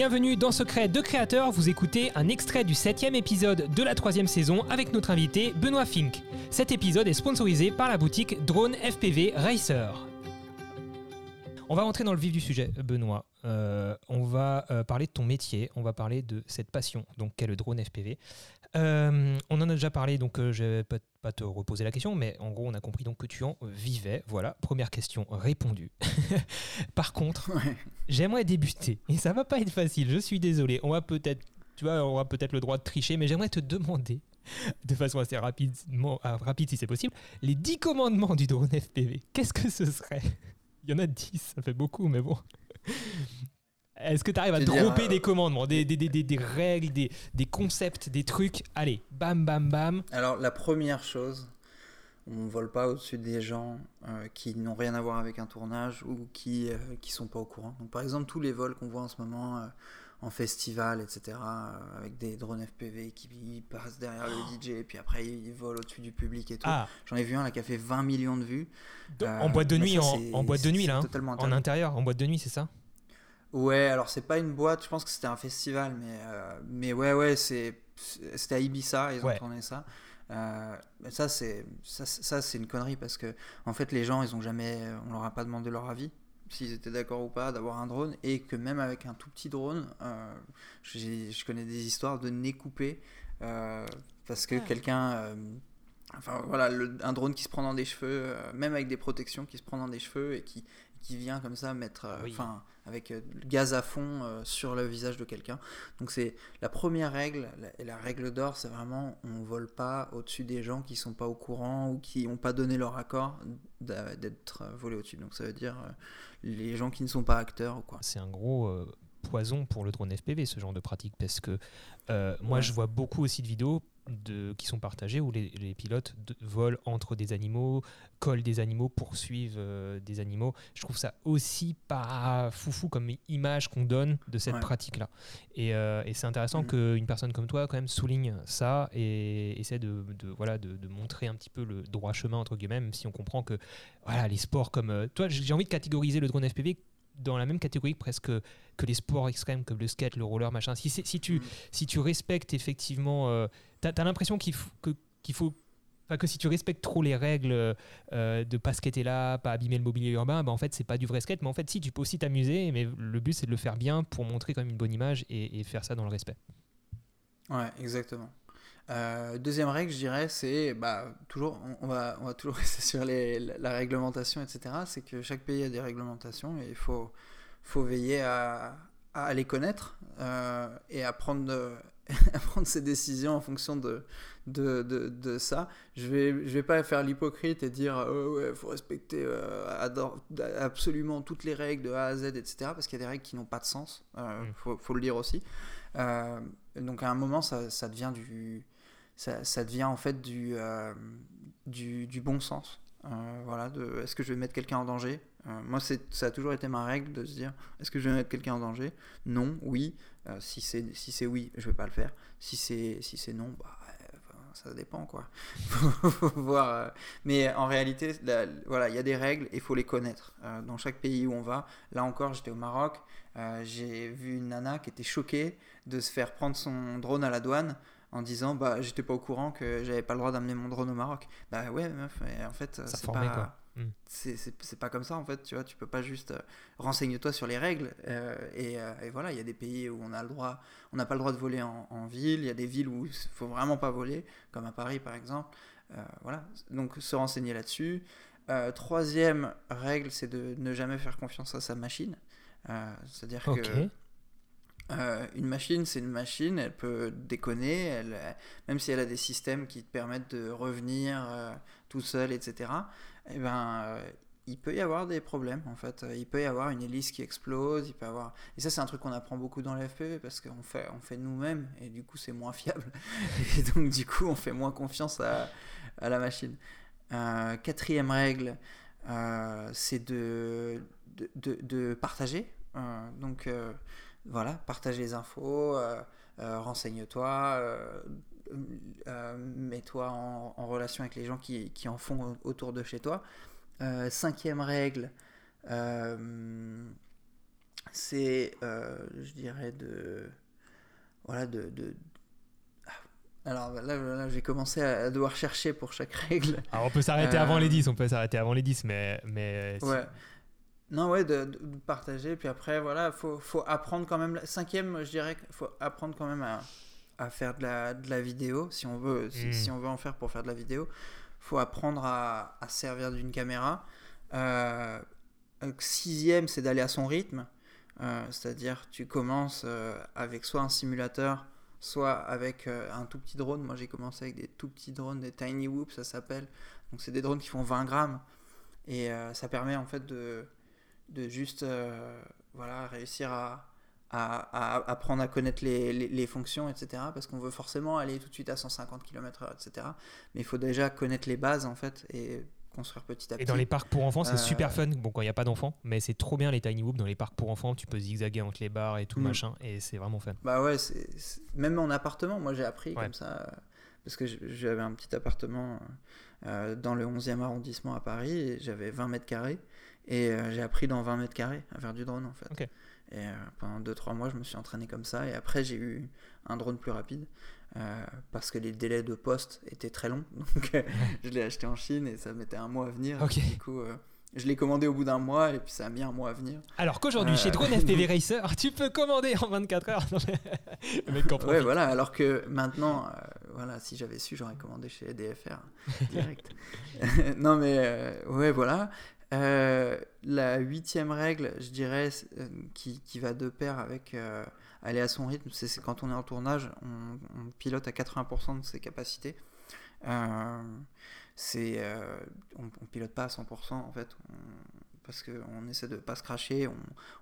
Bienvenue dans Secret de Créateur, vous écoutez un extrait du septième épisode de la troisième saison avec notre invité Benoît Fink. Cet épisode est sponsorisé par la boutique Drone FPV Racer. On va rentrer dans le vif du sujet, Benoît. Euh, on va euh, parler de ton métier, on va parler de cette passion, donc qu'est le drone FPV. Euh, on en a déjà parlé, donc je vais pas, pas te reposer la question, mais en gros, on a compris donc que tu en vivais. Voilà, première question répondue. Par contre, j'aimerais débuter, et ça va pas être facile. Je suis désolé. On va peut-être, tu vois, on aura peut-être le droit de tricher, mais j'aimerais te demander de façon assez rapide, rapide si c'est possible, les 10 commandements du drone FPV. Qu'est-ce que ce serait? Il y en a 10, ça fait beaucoup, mais bon. Est-ce que tu arrives à dropper des commandements, des, des, des, des règles, des, concepts, des trucs? Allez, bam, bam, bam. Alors, la première chose, on ne vole pas au-dessus des gens euh, qui n'ont rien à voir avec un tournage ou qui ne euh, sont pas au courant. Donc, par exemple, tous les vols qu'on voit en ce moment, euh, en festival, etc., euh, avec des drones FPV qui passent derrière le DJ, et puis après ils volent au-dessus du public et tout. Ah. J'en ai vu un là qui a fait 20 millions de vues. en boîte de nuit, en, boîte de nuit là, hein. en intérieur, en boîte de nuit, c'est ça? Ouais, alors c'est pas une boîte, je pense que c'était un festival, mais, euh, mais ouais, ouais, c'est, c'était à Ibiza, ils ont tourné ça. Euh, ça, c'est, ça, ça, c'est une connerie parce que, en fait, les gens, ils ont jamais, on leur a pas demandé leur avis s'ils étaient d'accord ou pas d'avoir un drone et que même avec un tout petit drone, euh, je connais des histoires de nez coupé euh, parce que ah. quelqu'un, euh, enfin voilà, un drone qui se prend dans des cheveux, même avec des protections qui se prend dans des cheveux et qui, qui vient comme ça mettre, enfin avec le gaz à fond sur le visage de quelqu'un. Donc c'est la première règle, et la règle d'or, c'est vraiment on vole pas au-dessus des gens qui sont pas au courant ou qui n'ont pas donné leur accord d'être volé au-dessus. Donc ça veut dire les gens qui ne sont pas acteurs ou quoi. C'est un gros euh, poison pour le drone FPV ce genre de pratique parce que euh, moi je vois beaucoup aussi de vidéos de, qui sont partagées où les, pilotes volent entre des animaux, collent des animaux, poursuivent euh, des animaux. Je trouve ça aussi pas foufou comme image qu'on donne de cette pratique-là. Et, c'est intéressant mm. qu'une personne comme toi quand même souligne ça et essaie de, voilà, de, de, montrer un petit peu le droit chemin entre guillemets, même si on comprend que voilà, les sports comme... toi, j'ai envie de catégoriser le drone FPV dans la même catégorie presque que les sports extrêmes comme le skate, le roller, machin. Si, si, tu, mm. si tu respectes effectivement, euh, tu as, l'impression qu'il faut, que, qu'il faut que si tu respectes trop les règles euh, de pas skater là, pas abîmer le mobilier urbain, bah en fait c'est pas du vrai skate, mais en fait si tu peux aussi t'amuser, mais le but c'est de le faire bien pour montrer quand même une bonne image et, et faire ça dans le respect. Ouais, exactement. Euh, deuxième règle, je dirais, c'est bah, toujours, on, va, on va toujours rester sur les, la, réglementation, etc. C'est que chaque pays a des réglementations et il faut, faut veiller à, à les connaître euh, et à prendre, à prendre ses décisions en fonction de, de, de, de ça. Je vais, je vais pas faire l'hypocrite et dire oh, ouais, faut respecter euh, absolument toutes les règles de A à Z, etc. Parce qu'il y a des règles qui n'ont pas de sens. Il mm. faut, faut, le dire aussi. donc à un moment, ça, ça devient du ça, devient en fait du, euh, du, bon sens. Euh, voilà, est-ce que je vais mettre quelqu'un en danger? Euh, Moi, ça a toujours été ma règle de se dire est-ce que je vais mettre quelqu'un en danger? Non, oui. si c'est si oui, je vais pas le faire. Si c'est si non, bah, ça dépend quoi. Mais en réalité, voilà, il y a des règles et il faut les connaître. dans chaque pays où on va, là encore, j'étais au Maroc, j'ai vu une nana qui était choquée de se faire prendre son drone à la douane en disant bah j'étais pas au courant que j'avais pas le droit d'amener mon drone au Maroc. Bah ouais meuf, en fait c'est pas hmm. c'est pas comme ça en fait, tu vois, tu peux pas juste euh, renseigne-toi sur les règles euh, euh, et, voilà, il y a des pays où on a le droit, on n'a pas le droit de voler en, ville, il y a des villes où il faut vraiment pas voler, comme à Paris par exemple. voilà, donc se renseigner là-dessus. troisième règle, c'est de ne jamais faire confiance à sa machine. C'est-à-dire que euh, une machine, c'est une machine, elle peut déconner, elle, même si elle a des systèmes qui te permettent de revenir euh, tout seul, etc. Et eh ben, euh, il peut y avoir des problèmes en fait. Il peut y avoir une hélice qui explose, il peut avoir. Et ça, c'est un truc qu'on apprend beaucoup dans l'FPV parce qu'on fait, on fait nous-mêmes et du coup, c'est moins fiable. et donc, du coup, on fait moins confiance à, la machine. quatrième règle, c'est de, de, partager. donc voilà, partage les infos, euh, euh, renseigne-toi, euh, mets-toi en, relation avec les gens qui, en font autour de chez toi. cinquième règle, c'est, je dirais, de. Voilà, de. de... Alors là, j'ai commencé à devoir chercher pour chaque règle. Alors on peut s'arrêter avant les 10, on peut s'arrêter avant les 10, mais. mais ouais. Non, ouais, de, de, partager. Puis après, voilà, faut, faut apprendre quand même. Cinquième, je dirais qu'il faut apprendre quand même à, à faire de la, de la, vidéo, si on, veut, si, hmm. on veut en faire pour faire de la vidéo. faut apprendre à, à servir d'une caméra. Euh, sixième, c'est d'aller à son rythme. Euh, c'est-à-dire, tu commences euh, avec soit un simulateur, soit avec euh, un tout petit drone. Moi, j'ai commencé avec des tout petits drones, des Tiny Whoop, ça s'appelle. Donc, c'est des drones qui font 20 grammes. Et ça permet en fait de, de juste voilà, réussir à, à, apprendre à connaître les, les, fonctions, etc. Parce qu'on veut forcément aller tout de suite à 150 km/h, etc. Mais il faut déjà connaître les bases, en fait, et construire petit à petit. Et dans les parcs pour enfants, c'est super euh, fun. Bon, quand il n'y a pas d'enfants, mais c'est trop bien les tiny whoop dans les parcs pour enfants. Tu peux zigzaguer entre les bars et tout, mm. machin, et c'est vraiment fun. Bah ouais, même en appartement, moi j'ai appris comme ça, parce que j'avais un petit appartement euh, dans le 11e arrondissement à Paris, et j'avais 20 mètres carrés, et euh, j'ai appris dans 20 mètres carrés à faire du drone en fait. Et pendant 2-3 mois, je me suis entraîné comme ça, et après j'ai eu un drone plus rapide. Euh, parce que les délais de poste étaient très longs. Donc euh, je l'ai acheté en Chine et ça mettait un mois à venir. Du coup, euh, je l'ai commandé au bout d'un mois et puis ça a mis un mois à venir. Alors qu'aujourd'hui, chez Drone FPV Racer, tu peux commander en 24 heures. ouais, voilà. Alors que maintenant, voilà, si j'avais su, j'aurais commandé chez DFR direct. non, mais ouais, voilà. La huitième règle, je dirais, qui, qui, va de pair avec aller à son rythme. C'est quand on est en tournage, on, pilote à 80% de ses capacités. Euh, euh, on, ne pilote pas à 100% en fait, parce qu'on essaie de pas se cracher,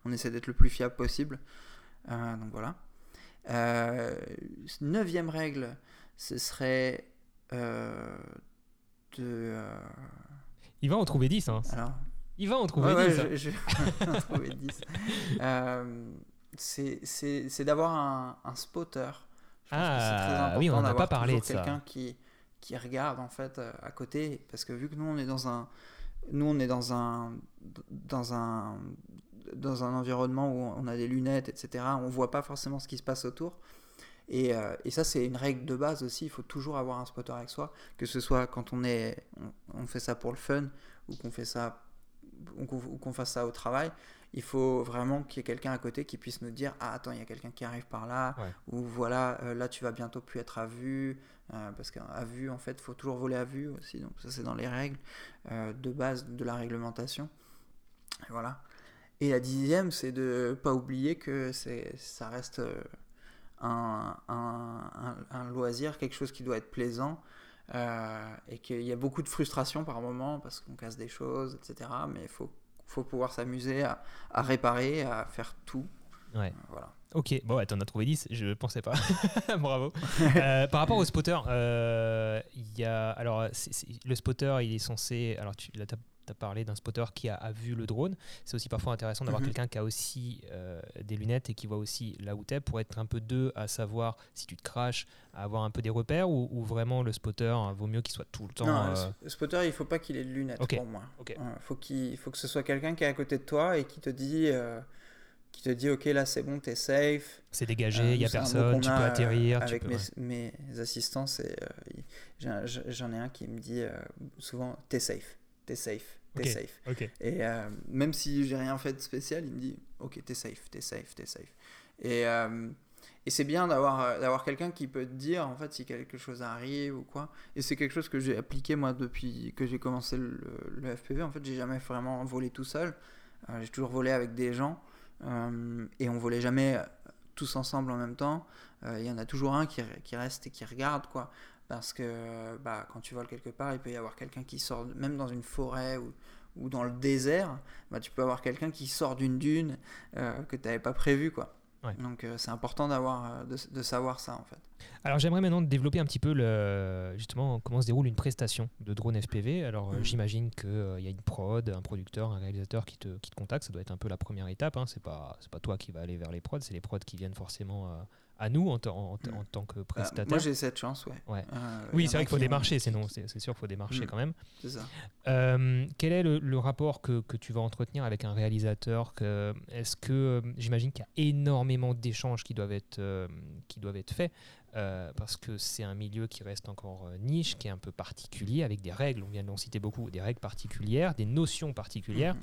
on, essaie d'être le plus fiable possible. Euh, donc voilà. neuvième règle, ce serait de. Il va en trouver 10. Hein. Alors, il va en trouver 10. Je, vais en trouver 10 c'est d'avoir un, un, spotter. Je pense ah, c'est très important oui, on n'a pas parlé de ça. quelqu'un qui, qui regarde en fait euh, à côté, parce que vu que nous on est dans un, nous on est dans un, dans un, dans un environnement où on a des lunettes, etc. On voit pas forcément ce qui se passe autour. Et, euh, et, ça, c'est une règle de base aussi. Il faut toujours avoir un spotter avec soi, que ce soit quand on est, on, fait ça pour le fun ou qu'on fait ça, ou qu'on fasse ça au travail il faut vraiment qu'il y ait quelqu'un à côté qui puisse nous dire ah attends il y a quelqu'un qui arrive par là ou voilà euh, là tu vas bientôt plus être à vue euh, parce qu'à vue en fait il faut toujours voler à vue aussi. Donc ça c'est dans les règles euh, de base de la réglementation. Et voilà. Et la dixième c'est de pas oublier que c'est ça reste un, un, un, loisir quelque chose qui doit être plaisant et qu'il y a beaucoup de frustration par moment parce qu'on casse des choses etc mais il faut faut pouvoir s'amuser à, réparer, à faire tout. Ouais. Voilà. Ok, bon, ouais, t'en as trouvé 10, je pensais pas. Bravo. Euh, par rapport au spotter, euh, y a. Alors, le spotter, il est censé. Alors, tu as parlé d'un spotter qui a, vu le drone. C'est aussi parfois intéressant d'avoir mhm. quelqu'un qui a aussi euh, des lunettes et qui voit aussi là où tu es pour être un peu deux à savoir si tu te craches, à avoir un peu des repères ou, vraiment le spotter hein, vaut mieux qu'il soit tout le temps. Non, euh, le spotter, il faut pas qu'il ait de lunettes pour moi. Il faut, qu'il faut que ce soit quelqu'un qui est à côté de toi et qui te dit. Euh, qui te dit ok là c'est bon t'es safe c'est dégagé il n'y a personne tu peux atterrir avec mes, assistants j'en ai un qui me dit souvent t'es safe t'es safe t'es safe. Et euh, même si j'ai rien fait de spécial, il me dit ok, t'es safe, t'es safe, t'es safe. Et, euh, et c'est bien d'avoir euh, d'avoir quelqu'un qui peut te dire en fait si quelque chose arrive ou quoi. Et c'est quelque chose que j'ai appliqué moi depuis que j'ai commencé le, le, FPV. En fait, j'ai jamais vraiment volé tout seul. j'ai toujours volé avec des gens et on volait jamais tous ensemble en même temps. Il y en a toujours un qui, qui reste et qui regarde quoi parce que bah, quand tu voles quelque part, il peut y avoir quelqu'un qui sort, même dans une forêt ou, ou dans le désert, bah, tu peux avoir quelqu'un qui sort d'une dune euh, que tu n'avais pas prévu. Quoi. Donc euh, c'est important d'avoir, euh, de, de, savoir ça en fait. Alors j'aimerais maintenant développer un petit peu le, justement comment se déroule une prestation de drone FPV. Alors mhm. j'imagine qu'il y a une prod, un producteur, un réalisateur qui te, qui te contacte. Ça doit être un peu la première étape. Hein. C'est pas c'est pas toi qui va aller vers les prods, c'est les prods qui viennent forcément à nous en, en, en, tant que prestataire. moi, j'ai cette chance, ouais. ouais. oui, c'est vrai qu'il faut démarcher, c'est c'est sûr qu'il faut démarcher quand même. C'est ça. quel est le, le rapport que, que, tu vas entretenir avec un réalisateur que, Est-ce que, j'imagine qu'il y a énormément d'échanges qui doivent être, qui doivent être faits euh, parce que c'est un milieu qui reste encore euh, niche, qui est un peu particulier, avec des règles, on vient d'en citer beaucoup, des règles particulières, des notions particulières. Mhm.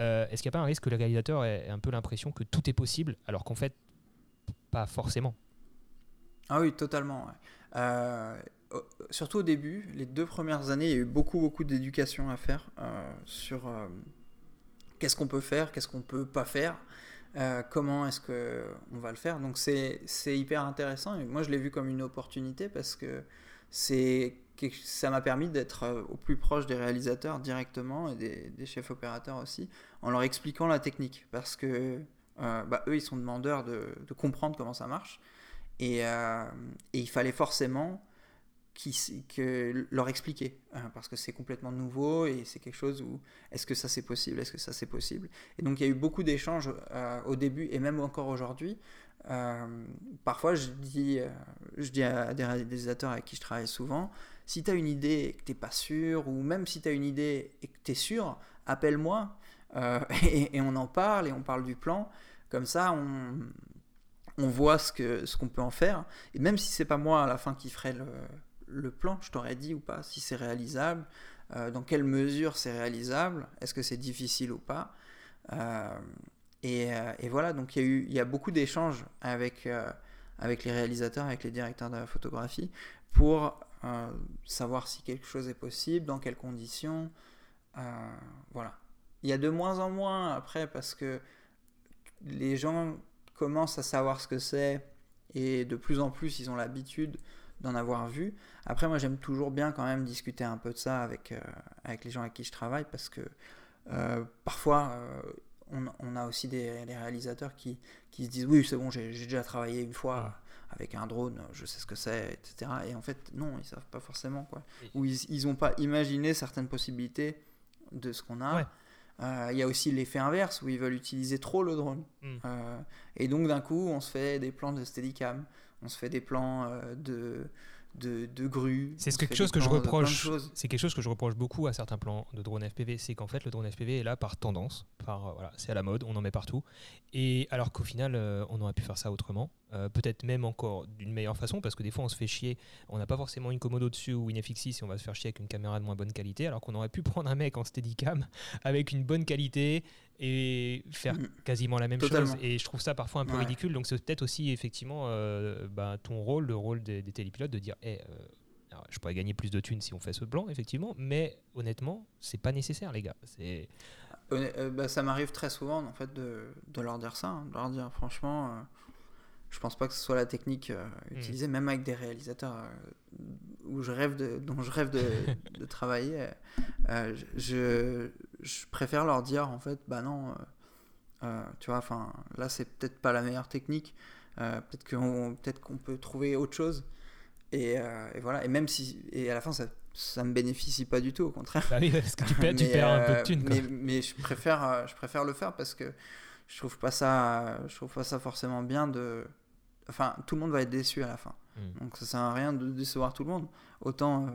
Euh, est-ce qu'il n'y a pas un risque que le réalisateur ait un peu l'impression que tout est possible, alors qu'en fait, pas forcément Ah oui, totalement. surtout au début, les deux premières années, il y a eu beaucoup, beaucoup d'éducation à faire sur qu'est-ce qu'on peut faire, qu'est-ce qu'on peut pas faire. Euh, comment est-ce qu'on va le faire Donc c'est hyper intéressant moi je l'ai vu comme une opportunité parce que ça m'a permis d'être euh, au plus proche des réalisateurs directement et des, chefs opérateurs aussi en leur expliquant la technique parce que euh, bah, eux ils sont demandeurs de, comprendre comment ça marche. Et, et il fallait forcément leur expliquer hein, parce que c'est complètement nouveau et c'est quelque chose où est-ce que ça c'est possible est-ce que ça c'est possible? Et donc il y a eu beaucoup d'échanges euh, au début et même encore aujourd'hui. Euh, parfois je dis euh, je dis à des réalisateurs avec qui je travaille souvent si tu as une idée et que t'es pas sûr ou même si tu as une idée et que tu es sûr appelle-moi et, et, on en parle et on parle du plan comme ça on on voit ce que ce qu'on peut en faire et même si c'est pas moi à la fin qui ferai le le plan, je t'aurais dit ou pas, si c'est réalisable, euh, dans quelle mesure c'est réalisable, est-ce que c'est difficile ou pas. Euh, euh, et, voilà, donc il y, a eu, y a beaucoup d'échanges avec, avec les réalisateurs, avec les directeurs de la photographie, pour savoir si quelque chose est possible, dans quelles conditions. voilà. Il y a de moins en moins après parce que les gens commencent à savoir ce que c'est et de plus en plus ils ont l'habitude d'en avoir vu. Après, moi, j'aime toujours bien quand même discuter un peu de ça avec, euh, avec les gens avec qui je travaille parce que euh, parfois, euh, on, on, a aussi des, réalisateurs qui, qui, se disent Oui, c'est bon, j'ai déjà travaillé une fois avec un drone, je sais ce que c'est, etc. Et en fait, non, ils savent pas forcément. Quoi. Ou ils n'ont pas imaginé certaines possibilités de ce qu'on a. Il y a aussi l'effet inverse où ils veulent utiliser trop le drone. Hmm. et donc d'un coup, on se fait des plans de Steadicam, on se fait des plans euh, de, de, de grues. C'est quelque chose que je reproche. C'est quelque chose que je reproche beaucoup à certains plans de drone FPV, c'est qu'en fait le drone FPV est là par tendance, par euh, voilà, c'est à la mode, on en met partout. Et alors qu'au final, euh, on aurait pu faire ça autrement, peut-être même encore d'une meilleure façon, parce que des fois on se fait chier, on n'a pas forcément une Komodo dessus ou une FX6 et on va se faire chier avec une caméra de moins bonne qualité, alors qu'on aurait pu prendre un mec en Steadicam avec une bonne qualité, et faire mm. quasiment la même chose. Et je trouve ça parfois un peu ridicule. Donc c'est peut-être aussi effectivement euh, bah, ton rôle, le rôle des, télépilotes, de dire hey, euh, je pourrais gagner plus de thunes si on fait ce plan, effectivement, mais honnêtement, c'est pas nécessaire, les gars. C'est euh, bah, ça m'arrive très souvent en fait de, de leur dire ça, hein. de leur dire franchement je pense pas que ce soit la technique mm. utilisée, même avec des réalisateurs où je rêve de, dont je rêve de, de travailler. je, je préfère leur dire en fait, bah non, euh, euh, tu vois, enfin là c'est peut-être pas la meilleure technique, euh, peut-être qu'on peut, qu'on peut trouver autre chose. Et, et, voilà, et même si, et à la fin ça, ça me bénéficie pas du tout, au contraire. Bah oui, parce que tu perds, tu perds un peu de thunes. Mais, mais, je, préfère, je préfère le faire parce que je trouve pas ça, je trouve pas ça forcément bien de. Enfin, tout le monde va être déçu à la fin. Hmm. Donc ça sert à rien de décevoir tout le monde. Autant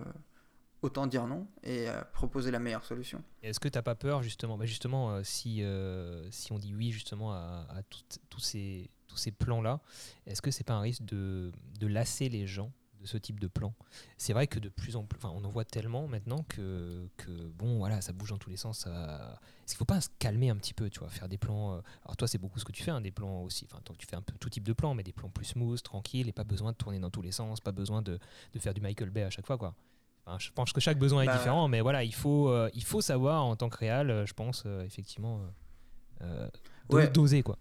autant dire non et euh, proposer la meilleure solution. Est-ce que tu n'as pas peur justement, bah justement euh, si, euh, si on dit oui justement à, tous ces, tous ces plans-là, est-ce que c'est pas un risque de, de, lasser les gens de ce type de plan C'est vrai que de plus en plus, on en voit tellement maintenant que, que bon voilà, ça bouge dans tous les sens. Ça... Est-ce qu'il faut pas se calmer un petit peu, tu vois, faire des plans Alors toi c'est beaucoup ce que tu fais, hein, des plans aussi, enfin tu fais un peu tout type de plans, mais des plans plus smooth, tranquilles, et pas besoin de tourner dans tous les sens, pas besoin de, de faire du Michael Bay à chaque fois quoi je pense que chaque besoin est bah, différent, mais voilà, il faut, euh, il faut savoir en tant que réal, euh, je pense, euh, effectivement, doser quoi.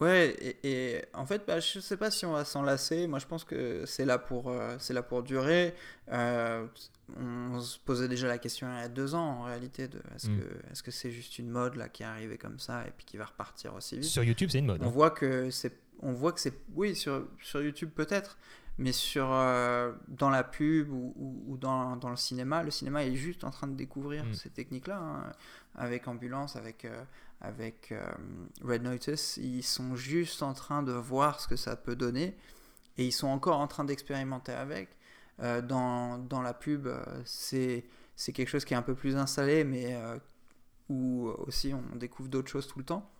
Ouais, et, en fait, bah, je sais pas si on va s'en lasser. Moi, je pense que c'est là pour, c'est là pour durer. on se posait déjà la question il y a deux ans, en réalité, de est-ce mm. que est-ce que c'est juste une mode là qui est arrivée comme ça et puis qui va repartir aussi vite? Sur YouTube, c'est une mode. On hein. voit que c'est, on voit que c'est, oui, sur sur YouTube peut-être, mais sur, euh, dans la pub ou, ou, dans, dans, le cinéma, le cinéma est juste en train de découvrir mm. ces techniques-là, hein, avec ambulance, avec, euh, avec Red Notice, ils sont juste en train de voir ce que ça peut donner et ils sont encore en train d'expérimenter avec. dans, dans, la pub, c'est quelque chose qui est un peu plus installé, mais où aussi on découvre d'autres choses tout le temps.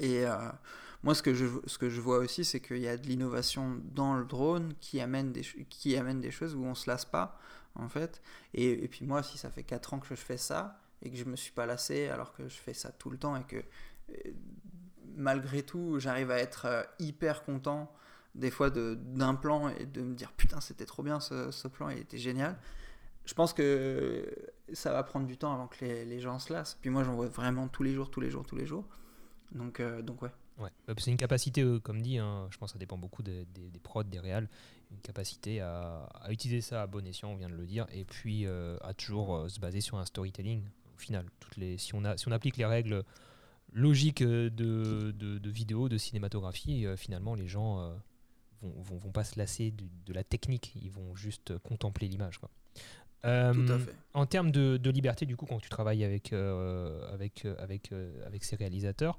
Et moi, ce que je, ce que je vois aussi, c'est qu'il y a de l'innovation dans le drone qui amène, des, qui amène des choses où on se lasse pas, en fait. Et, et, puis moi, si ça fait 4 ans que je fais ça, et que je me suis pas lassé, alors que je fais ça tout le temps, et que euh, malgré tout, j'arrive à être euh, hyper content des fois d'un plan et de me dire putain, c'était trop bien ce, plan, il était génial. Je pense que ça va prendre du temps avant que les, gens se lassent. Puis moi, j'en vois vraiment tous les jours, tous les jours, tous les jours. Donc, euh, donc ouais. Ouais. Euh, c'est une capacité, comme dit, hein, je pense que ça dépend beaucoup des, des, prods, des réals, une capacité à, utiliser ça à bon escient, on vient de le dire, et puis à toujours se baser sur un storytelling. Au final, toutes les, si, on a, si on applique les règles logiques de, de, de vidéo, de cinématographie, finalement, les gens vont, vont, vont, pas se lasser de, la technique, ils vont juste contempler l'image. En termes de, de, liberté, du coup, quand tu travailles avec, avec, avec, avec ces réalisateurs,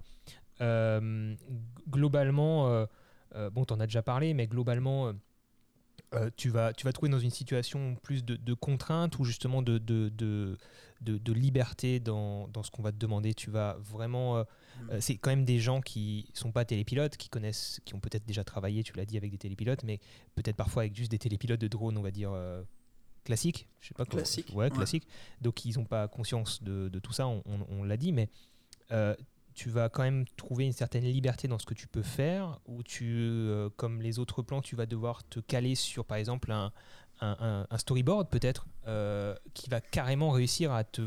euh, globalement, euh, euh, bon, tu en as déjà parlé, mais globalement, tu, vas, tu vas trouver dans une situation plus de, de contrainte ou justement de, de, de, de liberté dans, dans, ce qu'on va te demander. Tu vas vraiment. Mm. c'est quand même des gens qui sont pas télépilotes, qui connaissent, qui ont peut-être déjà travaillé, tu l'as dit, avec des télépilotes, mais peut-être parfois avec juste des télépilotes de drone, on va dire. classiques je sais pas classique ouais, classique donc ils n'ont pas conscience de, de, tout ça on, on, l'a dit mais tu vas quand même trouver une certaine liberté dans ce que tu peux faire, ou tu, euh, comme les autres plans, tu vas devoir te caler sur, par exemple, un, un, storyboard peut-être, euh, qui va carrément réussir à te...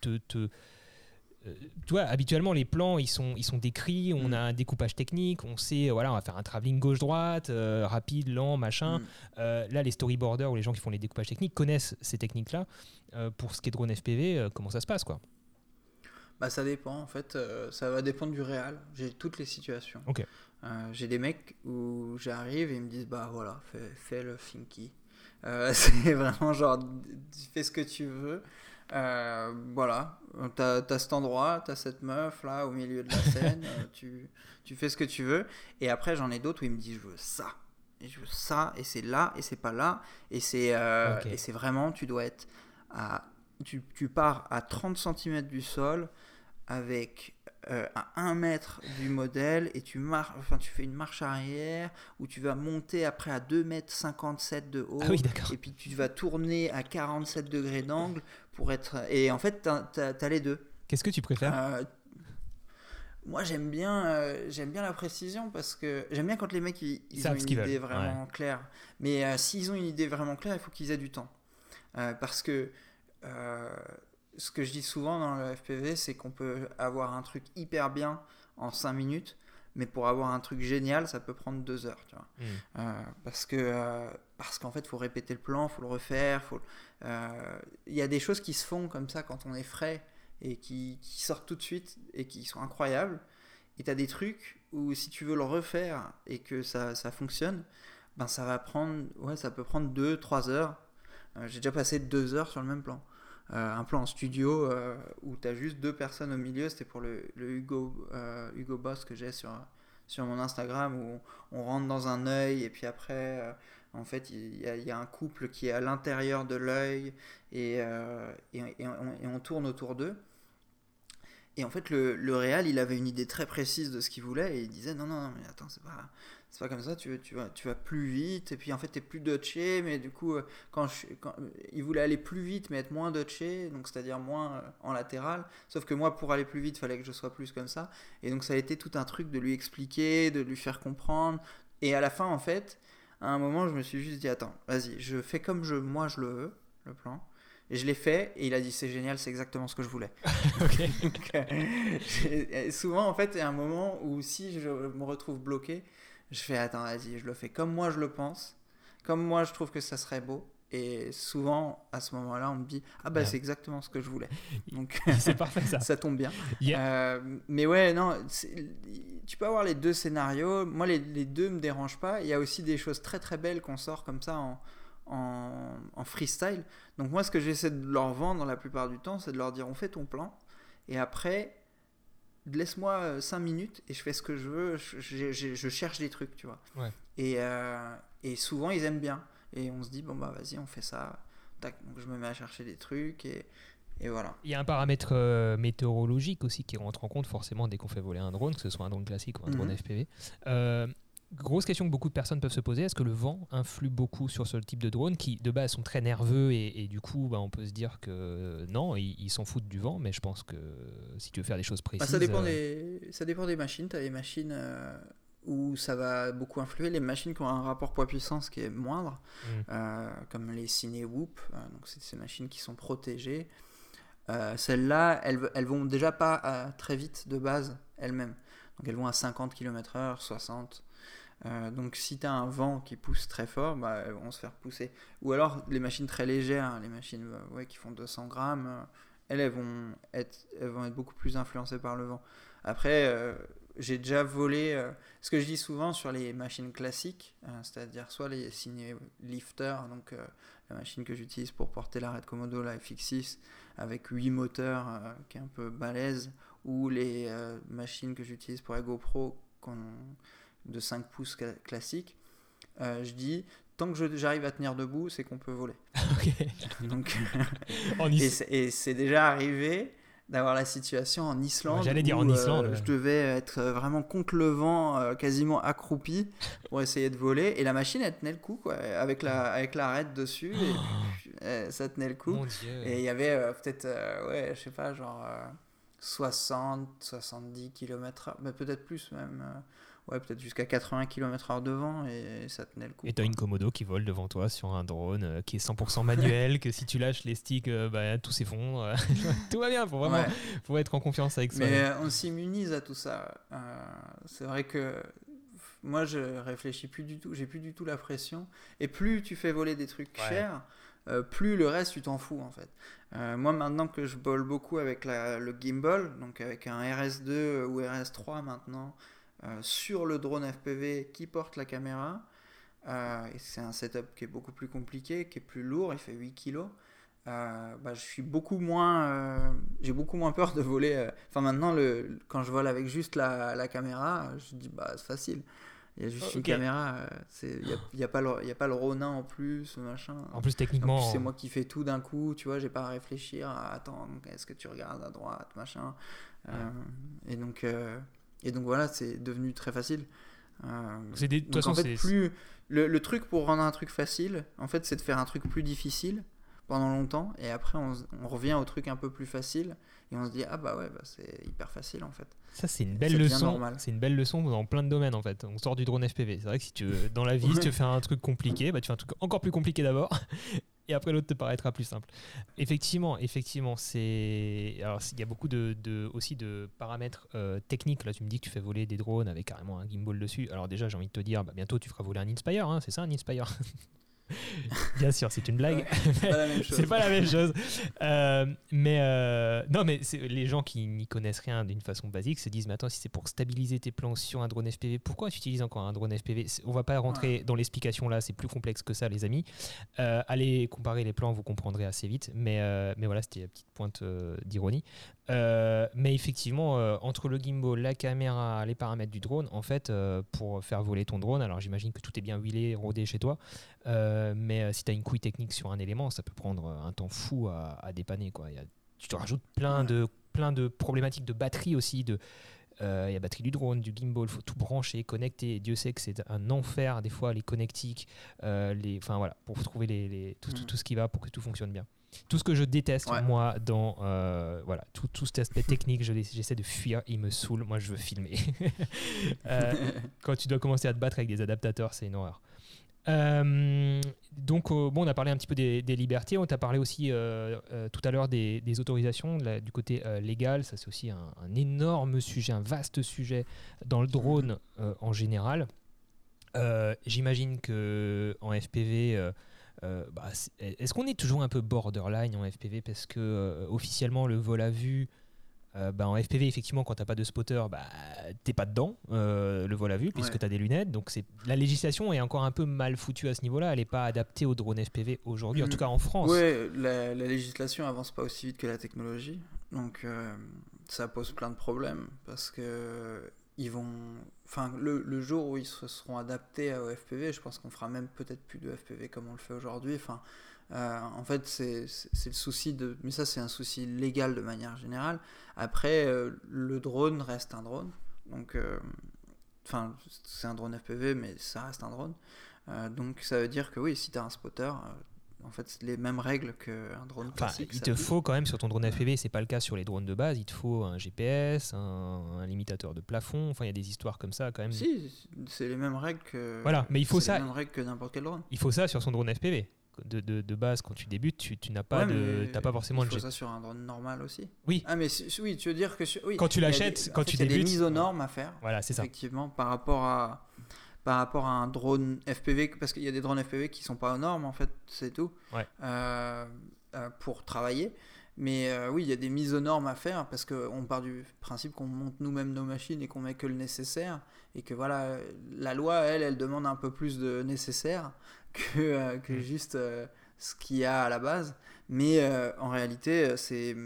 te, te euh, tu vois, habituellement, les plans, ils sont, ils sont décrits, on mm. a un découpage technique, on sait, voilà, on va faire un travelling gauche-droite, rapide, lent, machin. Mm. là, les storyboarders ou les gens qui font les découpages techniques connaissent ces techniques-là. pour ce qui est drone FPV, comment ça se passe, quoi bah ça dépend en fait, euh, ça va dépendre du réal. J'ai toutes les situations. Euh, j'ai des mecs où j'arrive et ils me disent bah voilà, fais, fais le finky. Euh, c'est vraiment genre fais ce que tu veux. voilà, t'as as cet endroit, t'as cette meuf là au milieu de la scène, tu, tu fais ce que tu veux. Et après j'en ai d'autres où ils me disent je veux ça. Et je veux ça, et c'est là, et c'est pas là. Et c'est c'est vraiment, tu dois être à tu, tu, pars à 30 cm du sol, avec euh, à 1 mètre du modèle et tu, marches, enfin, tu fais une marche arrière où tu vas monter après à 2 mètres 57 de haut ah et puis tu vas tourner à 47 degrés d'angle pour être... Et en fait, tu as, les deux. Qu'est-ce que tu préfères? Euh, moi j'aime bien euh, j'aime bien la précision parce que j'aime bien quand les mecs ils, ont une idée vraiment claire. Mais s'ils ont une idée vraiment claire il faut qu'ils aient du temps. Parce que ce que je dis souvent dans le FPV, c'est qu'on peut avoir un truc hyper bien en 5 minutes, mais pour avoir un truc génial, ça peut prendre 2 heures. Tu vois. Hmm. Euh, parce que euh, parce qu'en fait, il faut répéter le plan, il faut le refaire. Euh, il y a des choses qui se font comme ça quand on est frais et qui, qui sortent tout de suite et qui sont incroyables. Et tu as des trucs où si tu veux le refaire et que ça, ça fonctionne, ben ça va prendre, ouais, ça peut prendre 2-3 heures. J'ai déjà passé 2 heures sur le même plan. Euh, un plan en studio euh, où tu as juste deux personnes au milieu. C'était pour le, Hugo, euh, Hugo Boss que j'ai sur, sur mon Instagram où on rentre dans un œil et puis après, en fait, il y, a un couple qui est à l'intérieur de l'œil et, et, on, tourne autour d'eux. Et en fait, le, le réal, il avait une idée très précise de ce qu'il voulait et il disait non, non, non, mais attends, c'est pas c'est pas comme ça, tu, tu, vas, tu vas plus vite, et puis en fait, tu es plus dutché, mais du coup, euh, quand, je, quand il voulait aller plus vite, mais être moins dutché, donc c'est-à-dire moins euh, en latéral, sauf que moi, pour aller plus vite, il fallait que je sois plus comme ça, et donc ça a été tout un truc de lui expliquer, de lui faire comprendre, et à la fin, en fait, à un moment, je me suis juste dit, attends, vas-y, je fais comme je, moi je le veux, le plan, et je l'ai fait, et il a dit c'est génial, c'est exactement ce que je voulais. Euh, souvent, en fait, il y a un moment où si je me retrouve bloqué, je fais attends, vas-y, je le fais comme moi je le pense, comme moi je trouve que ça serait beau. Et souvent, à ce moment-là, on me dit Ah, bah, c'est exactement ce que je voulais. Donc, c'est parfait ça. ça tombe bien. Euh, mais ouais, non, tu peux avoir les deux scénarios. Moi, les, les deux me dérangent pas. Il y a aussi des choses très très belles qu'on sort comme ça en, en, en, freestyle. Donc, moi, ce que j'essaie de leur vendre la plupart du temps, c'est de leur dire On fait ton plan. Et après, laisse-moi 5 minutes et je fais ce que je veux, je, je, cherche des trucs, tu vois. Et, et souvent, ils aiment bien. Et on se dit, bon, bah vas-y, on fait ça. Tac, donc je me mets à chercher des trucs et, et voilà. Il y a un paramètre euh, météorologique aussi qui rentre en compte forcément dès qu'on fait voler un drone, que ce soit un drone classique ou un drone mhm. FPV. Euh, grosse question que beaucoup de personnes peuvent se poser, est-ce que le vent influe beaucoup sur ce type de drone qui de base sont très nerveux et, du coup bah, on peut se dire que non, ils s'en foutent du vent, mais je pense que si tu veux faire des choses précises... Bah, ça, dépend des, ça dépend des machines, tu as les machines où ça va beaucoup influer. Les machines qui ont un rapport poids-puissance qui est moindre, mm. euh, comme les Cinewoop, euh, donc c'est ces machines qui sont protégées. Euh, celles-là, elles, elles vont déjà pas très vite de base elles-mêmes. Donc elles vont à 50 km/h, 60. Donc si tu as un vent qui pousse très fort, bah, elles vont se faire pousser. Ou alors les machines très légères, les machines ouais, qui font 200 grammes, elles, elles, vont être, elles vont être beaucoup plus influencées par le vent. Après, j'ai déjà volé, euh, ce que je dis souvent sur les machines classiques, euh, c'est-à-dire soit les signés lifter, donc euh, la machine que j'utilise pour porter l'arrêt de Komodo, la FX6, avec 8 moteurs, qui est un peu balèze, ou les machines que j'utilise pour la GoPro de 5 pouces classique, je dis tant que j'arrive à tenir debout, c'est qu'on peut voler. Donc, et c'est déjà arrivé d'avoir la situation en Islande. J'allais dire en Islande. Euh, je devais être vraiment contre le vent, euh, quasiment accroupi pour essayer de voler. Et la machine, elle tenait le coup, quoi, avec la avec l'arête dessus. Et, oh. ça tenait le coup. Et il y avait euh, peut-être, ouais, je sais pas, genre 60, 70 km, mais peut-être plus même ouais, peut-être jusqu'à 80 km/h devant et ça tenait le coup. Et tu as une Komodo qui vole devant toi sur un drone euh, qui est 100% manuel, que si tu lâches les sticks, euh, bah, tout s'effondre. tout va bien, faut vraiment faut être en confiance avec ça. Mais euh, on s'immunise à tout ça. c'est vrai que moi je réfléchis plus du tout, j'ai plus du tout la pression. Et plus tu fais voler des trucs chers, plus le reste tu t'en fous en fait. moi maintenant que je vole beaucoup avec la, le gimbal, donc avec un RS2 ou RS3 maintenant, sur le drone FPV qui porte la caméra. Euh, et c'est un setup qui est beaucoup plus compliqué, qui est plus lourd, il fait 8 kg. Euh, bah, je suis beaucoup moins j'ai beaucoup moins peur de voler enfin maintenant le, quand je vole avec juste la, la caméra je dis bah c'est facile. Il y a juste une caméra il n'y a, y a, pas le, y a pas le Ronin en plus machin. En plus techniquement c'est moi qui fais tout d'un coup tu vois j'ai pas à réfléchir à attends est-ce que tu regardes à droite machin. Et donc et donc voilà, c'est devenu très facile. Euh, c'est des... donc en fait, plus le, le, truc pour rendre un truc facile, en fait, c'est de faire un truc plus difficile pendant longtemps, et après on, on, revient au truc un peu plus facile, et on se dit ah bah ouais, bah, c'est hyper facile en fait. Ça c'est une belle leçon. C'est une belle leçon dans plein de domaines en fait. On sort du drone FPV. C'est vrai que si tu veux, dans la vie, si tu veux faire un truc compliqué, bah tu fais un truc encore plus compliqué d'abord, et après l'autre te paraîtra plus simple. Effectivement, effectivement, c'est il y a beaucoup de aussi de paramètres euh, techniques. Là, tu me dis que tu fais voler des drones avec carrément un gimbal dessus. Alors déjà, j'ai envie de te dire, bah, bientôt tu feras voler un Inspire, hein, c'est ça un Inspire? Bien sûr, c'est une blague. c'est pas la même chose. Euh, mais euh, non, mais les gens qui n'y connaissent rien d'une façon basique se disent Mais attends, si c'est pour stabiliser tes plans sur un drone FPV, pourquoi tu utilises encore un drone FPV On va pas rentrer dans l'explication là, c'est plus complexe que ça, les amis. Euh, allez comparer les plans, vous comprendrez assez vite. Mais, mais voilà, c'était la petite pointe d'ironie. Mais effectivement, entre le gimbal, la caméra, les paramètres du drone, en fait, pour faire voler ton drone, alors j'imagine que tout est bien huilé, rodé chez toi. Euh, mais euh, si tu as une couille technique sur un élément, ça peut prendre un temps fou à, dépanner. Quoi. tu te rajoutes plein de, plein de problématiques de batterie aussi. De, euh, il y a batterie du drone, du gimbal, il faut tout brancher, connecter. Dieu sait que c'est un enfer des fois les connectiques, les, enfin voilà, pour trouver les, les tout, tout, ce qui va pour que tout fonctionne bien. Tout ce que je déteste moi dans voilà tout, tout cet aspect technique, j'essaie de fuir, il me saoule. Moi je veux filmer. quand tu dois commencer à te battre avec des adaptateurs, c'est une horreur. Euh, donc, euh, bon, on a parlé un petit peu des, libertés. On t'a parlé aussi euh, tout à l'heure des, autorisations du côté légal. Ça, c'est aussi un, énorme sujet, un vaste sujet dans le drone en général. J'imagine que en FPV. Bah, est-ce qu'on est toujours un peu borderline en FPV parce que officiellement le vol à vue euh, bah, en FPV, effectivement, quand tu n'as pas de spotter, bah, t'es pas dedans, euh, le vol à vue, puisque tu as des lunettes. Donc la législation est encore un peu mal foutue à ce niveau-là. Elle n'est pas adaptée au drone FPV aujourd'hui, en tout cas en France. Oui, la, législation avance pas aussi vite que la technologie. Donc, euh, ça pose plein de problèmes parce que ils vont, enfin, le, le, jour où ils se seront adaptés au FPV, je pense qu'on fera même peut-être plus de FPV comme on le fait aujourd'hui. Enfin, euh, en fait, c'est le souci de, mais ça c'est un souci légal de manière générale. Après, euh, le drone reste un drone, donc, euh, enfin, c'est un drone FPV, mais ça reste un drone. donc, ça veut dire que oui, si tu as un spotter en fait, c'est les mêmes règles qu'un drone classique. il te faut quand même sur ton drone FPV, c'est pas le cas sur les drones de base, il te faut un GPS, un, limitateur de plafond, enfin il y a des histoires comme ça quand même. Si, c'est les mêmes règles que. Voilà, mais il faut ça. les mêmes règles que n'importe quel drone. Il faut ça sur son drone FPV. De, de, de base, quand tu débutes, tu, tu n'as pas, de, pas forcément faut ça sur un drone normal aussi. Oui. Ah, mais oui, tu veux dire que. Oui, quand tu l'achètes, quand tu débutes. Il y a des mises aux normes à faire. Voilà, c'est ça. Effectivement, par rapport à par rapport à un drone FPV, parce qu'il y a des drones FPV qui sont pas aux normes, en fait, c'est tout, euh, euh, pour travailler. Mais euh, oui, il y a des mises aux normes à faire, parce qu'on part du principe qu'on monte nous-mêmes nos machines et qu'on met que le nécessaire, et que voilà, la loi, elle, elle demande un peu plus de nécessaire que, que mm. juste ce qu'il y a à la base. Mais en réalité, c'est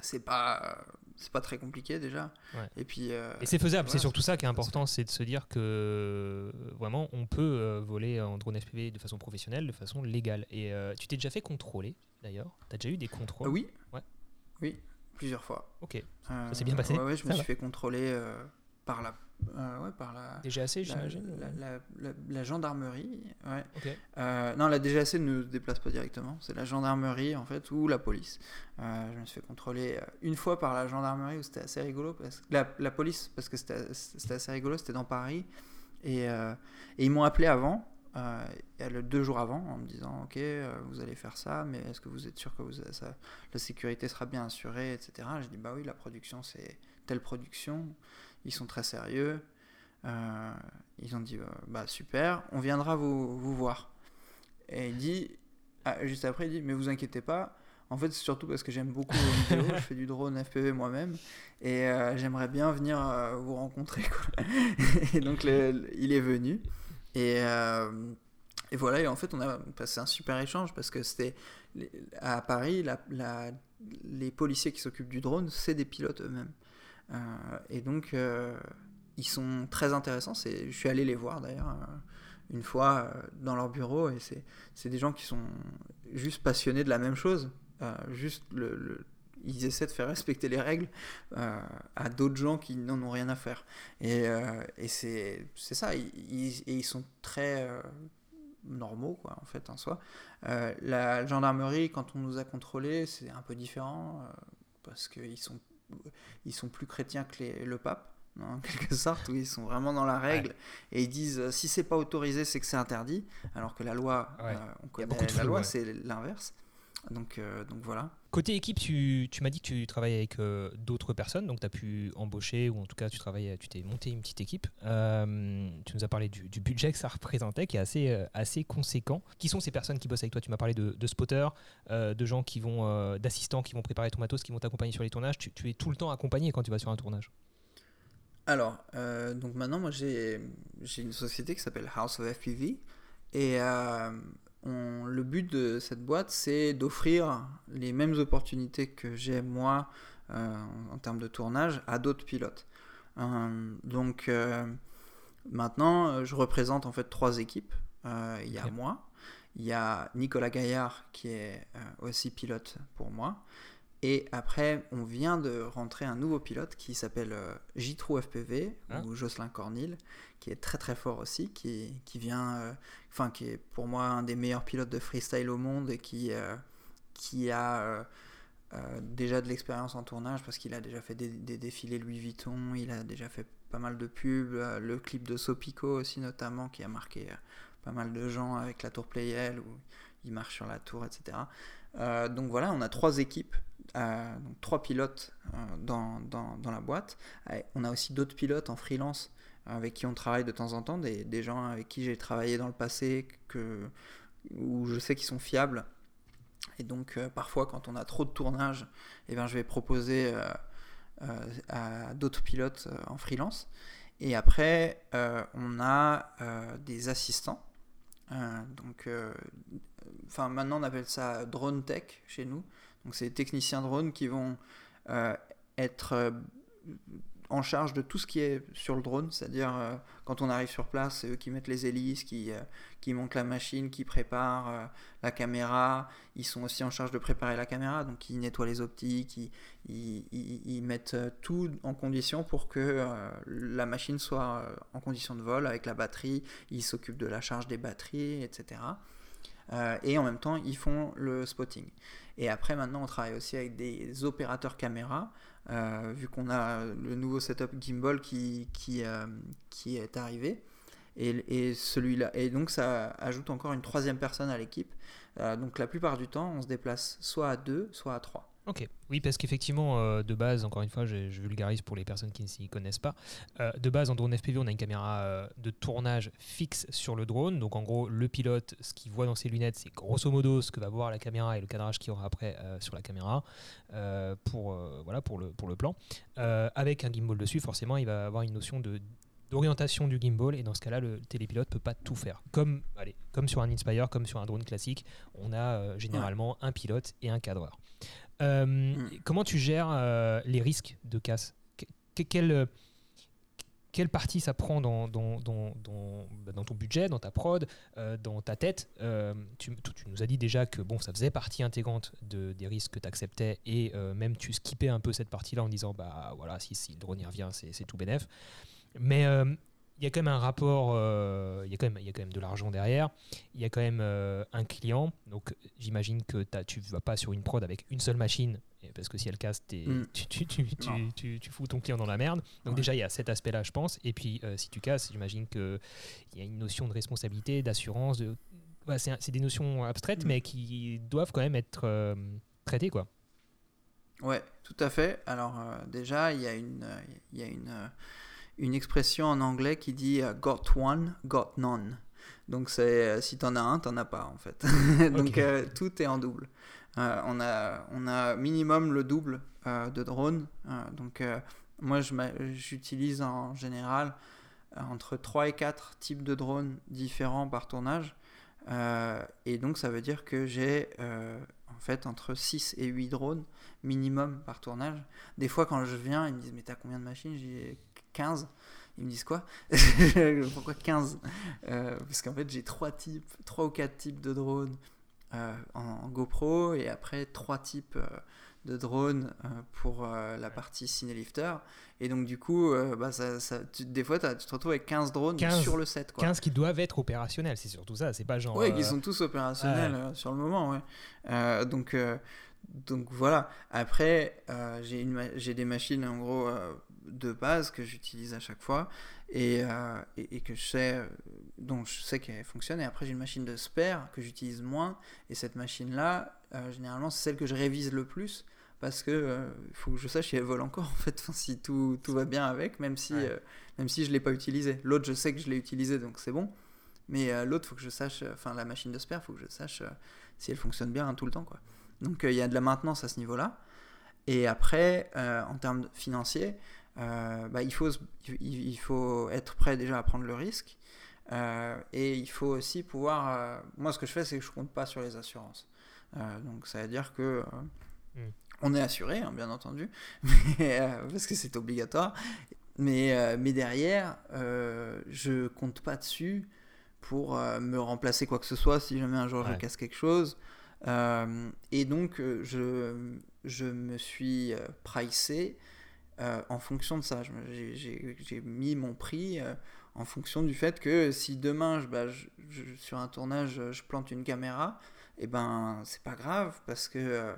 c'est pas c'est pas très compliqué déjà. Et puis. Euh, et c'est faisable. c'est surtout ça qui est important, c'est de se dire que vraiment on peut euh, voler en drone FPV de façon professionnelle, de façon légale. Et euh, tu t'es déjà fait contrôler d'ailleurs? Tu as déjà eu des contrôles? Oui. Ouais. Oui, plusieurs fois. Ok. ça s'est bien passé? Ouais, je me suis fait contrôler par la euh, ouais, par la DGAC, j'imagine la, la, gendarmerie. Ouais. Euh, non, la DGAC ne se déplace pas directement, c'est la gendarmerie en fait ou la police. Euh, je me suis fait contrôler une fois par la gendarmerie où c'était assez rigolo, parce que, la, police parce que c'était assez rigolo, c'était dans Paris et, et ils m'ont appelé avant. le deux jours avant en me disant ok vous allez faire ça mais est-ce que vous êtes sûr que vous ça, la sécurité sera bien assurée etc j'ai dit bah oui la production c'est telle production ils sont très sérieux. Euh, ils ont dit euh, bah super, on viendra vous, vous voir. Et il dit, ah, juste après, il dit mais vous inquiétez pas. En fait, c'est surtout parce que j'aime beaucoup vos vidéos, je fais du drone FPV moi-même et euh, j'aimerais bien venir vous rencontrer. et donc, il est venu et, et, voilà. Et en fait, on a passé un super échange parce que c'était à Paris, la, la, les policiers qui s'occupent du drone, c'est des pilotes eux-mêmes. Euh, et donc, euh, ils sont très intéressants. Je suis allé les voir d'ailleurs euh, une fois dans leur bureau et c'est des gens qui sont juste passionnés de la même chose. juste ils essaient de faire respecter les règles à d'autres gens qui n'en ont rien à faire. Et, c'est ça, ils, et ils sont très normaux, en fait, en soi. la gendarmerie, quand on nous a contrôlés, c'est un peu différent, parce qu'ils sont ils sont plus chrétiens que le pape en quelque sorte, où ils sont vraiment dans la règle et ils disent euh, si c'est pas autorisé, c'est que c'est interdit, alors que la loi, euh, on connaît la loi, c'est l'inverse. Donc, euh, donc voilà. Côté équipe, tu, tu m'as dit que tu travailles avec d'autres personnes, donc tu as pu embaucher, ou en tout cas tu travailles, tu t'es monté une petite équipe. tu nous as parlé du, budget que ça représentait, qui est assez, assez conséquent. Qui sont ces personnes qui bossent avec toi? Tu m'as parlé de, de spotters, de gens qui vont, d'assistants qui vont préparer ton matos, qui vont t'accompagner sur les tournages. Tu, tu es tout le temps accompagné quand tu vas sur un tournage alors, euh, donc maintenant, moi j'ai une société qui s'appelle House of FPV et euh, le but de cette boîte c'est d'offrir les mêmes opportunités que j'ai moi euh, en termes de tournage à d'autres pilotes. donc maintenant, je représente en fait trois équipes. Il y a moi, il y a Nicolas Gaillard qui est aussi pilote pour moi. Et après, on vient de rentrer un nouveau pilote qui s'appelle euh, J-Trou FPV, ah. ou Jocelyn Cornil, qui est très très fort aussi, qui, qui vient, euh, enfin, qui est pour moi un des meilleurs pilotes de freestyle au monde et qui, euh, qui a déjà de l'expérience en tournage parce qu'il a déjà fait des, défilés Louis Vuitton, il a déjà fait pas mal de pubs, le clip de Sopico aussi notamment, qui a marqué pas mal de gens avec la tour Playel où il marche sur la tour, etc. donc voilà, on a trois équipes donc, trois pilotes euh, dans, dans, dans, la boîte. on a aussi d'autres pilotes en freelance avec qui on travaille de temps en temps, des, des gens avec qui j'ai travaillé dans le passé, que, où je sais qu'ils sont fiables. Et donc euh, parfois quand on a trop de tournage, eh bien, je vais proposer euh, à d'autres pilotes en freelance. Et après, on a des assistants. donc, enfin maintenant on appelle ça drone tech chez nous. Donc c'est des techniciens drones qui vont euh, être en charge de tout ce qui est sur le drone, c'est-à-dire euh, quand on arrive sur place, c'est eux qui mettent les hélices, qui, euh, qui montent la machine, qui préparent euh, la caméra. Ils sont aussi en charge de préparer la caméra, donc ils nettoient les optiques, ils, mettent tout en condition pour que la machine soit en condition de vol avec la batterie. Ils s'occupent de la charge des batteries, etc. et en même temps, ils font le spotting. Et après, maintenant, on travaille aussi avec des opérateurs caméra. Euh, vu qu'on a le nouveau setup gimbal qui, euh, est arrivé. Et donc ça ajoute encore une troisième personne à l'équipe. Euh, donc la plupart du temps, on se déplace soit à deux, soit à trois. Ok, oui, parce qu'effectivement, euh, de base, encore une fois, je, vulgarise pour les personnes qui ne s'y connaissent pas. Euh, de base, en drone FPV, on a une caméra euh, de tournage fixe sur le drone. Donc, en gros, le pilote, ce qu'il voit dans ses lunettes, c'est grosso modo ce que va voir la caméra et le cadrage qu'il aura après sur la caméra pour, voilà, pour, le, pour le plan. avec un gimbal dessus, forcément, il va avoir une notion de d'orientation du gimbal et dans ce cas-là le télépilote peut pas tout faire comme allez comme sur un Inspire comme sur un drone classique on a généralement un pilote et un cadreur euh, mm. Comment tu gères euh, les risques de casse? Quelle, quelle partie ça prend dans, dans, dans, bah, dans, ton budget, dans ta prod, euh, dans ta tête? Tu, tu, nous as dit déjà que bon, ça faisait partie intégrante de, des risques que tu acceptais et même tu skippais un peu cette partie-là en disant bah voilà, si, si le drone y revient, c'est tout bénef. Mais il y a quand même un rapport, euh, il, y a quand même, il y a quand même de l'argent derrière, il y a quand même euh, un client, donc j'imagine que tu ne vas pas sur une prod avec une seule machine, parce que si elle casse, mm. tu, tu, tu, tu, fous ton client dans la merde. Donc déjà, il y a cet aspect-là, je pense, et puis euh, si tu casses, j'imagine qu'il y a une notion de responsabilité, d'assurance, de... c'est des notions abstraites, mm. mais qui doivent quand même être traitées, quoi. Ouais, tout à fait. Alors déjà, il y a une... Il y a une une expression en anglais qui dit euh, got one, got none. Donc c'est euh, si t'en as un, t'en as pas en fait. Donc euh, tout est en double. on, a, on a minimum le double de drones. donc moi j'utilise en général entre 3 et 4 types de drones différents par tournage. et donc ça veut dire que j'ai en fait entre 6 et 8 drones minimum par tournage. Des fois quand je viens, ils me disent mais t'as combien de machines? J'ai 15. Ils me disent quoi? Pourquoi 15 euh, Parce qu'en fait, j'ai trois types, trois ou quatre types de drones euh, en, GoPro et après trois types euh, de drones pour la partie Cinelifter. Et donc, du coup, bah, ça, ça, des fois, tu te retrouves avec 15 drones sur le set. Quoi. 15 qui doivent être opérationnels, c'est surtout ça. C'est pas genre. Oui, ils sont tous opérationnels sur le moment. Ouais. donc. donc voilà. Après, j'ai des machines en gros de base que j'utilise à chaque fois et, euh, et, que je sais, euh, dont je sais qu'elle fonctionne. Et après, j'ai une machine de spare que j'utilise moins. Et cette machine-là, euh, généralement, c'est celle que je révise le plus parce que il faut que je sache si elle vole encore en fait, si tout, tout va bien avec, même si, même si je ne l'ai pas utilisé. L'autre, je sais que je l'ai utilisé, donc c'est bon. Mais l'autre, il faut que je sache, enfin la machine de spare, il faut que je sache si elle fonctionne bien hein, tout le temps. Quoi. Donc il y a de la maintenance à ce niveau-là. Et après, en termes financiers, euh, bah, il, faut, il, faut être prêt déjà à prendre le risque. Euh, et il faut aussi pouvoir. Euh, moi, ce que je fais, c'est que je compte pas sur les assurances. donc, ça veut dire que. Hmm. On est assuré, hein, bien entendu, parce que c'est obligatoire. Mais, mais derrière, je compte pas dessus pour me remplacer quoi que ce soit si jamais un jour je casse quelque chose. et donc, je, je me suis pricé euh, en fonction de ça. J'ai mis mon prix euh, en fonction du fait que si demain, je, bah, sur un tournage, je plante une caméra, et eh ben c'est pas grave parce que euh,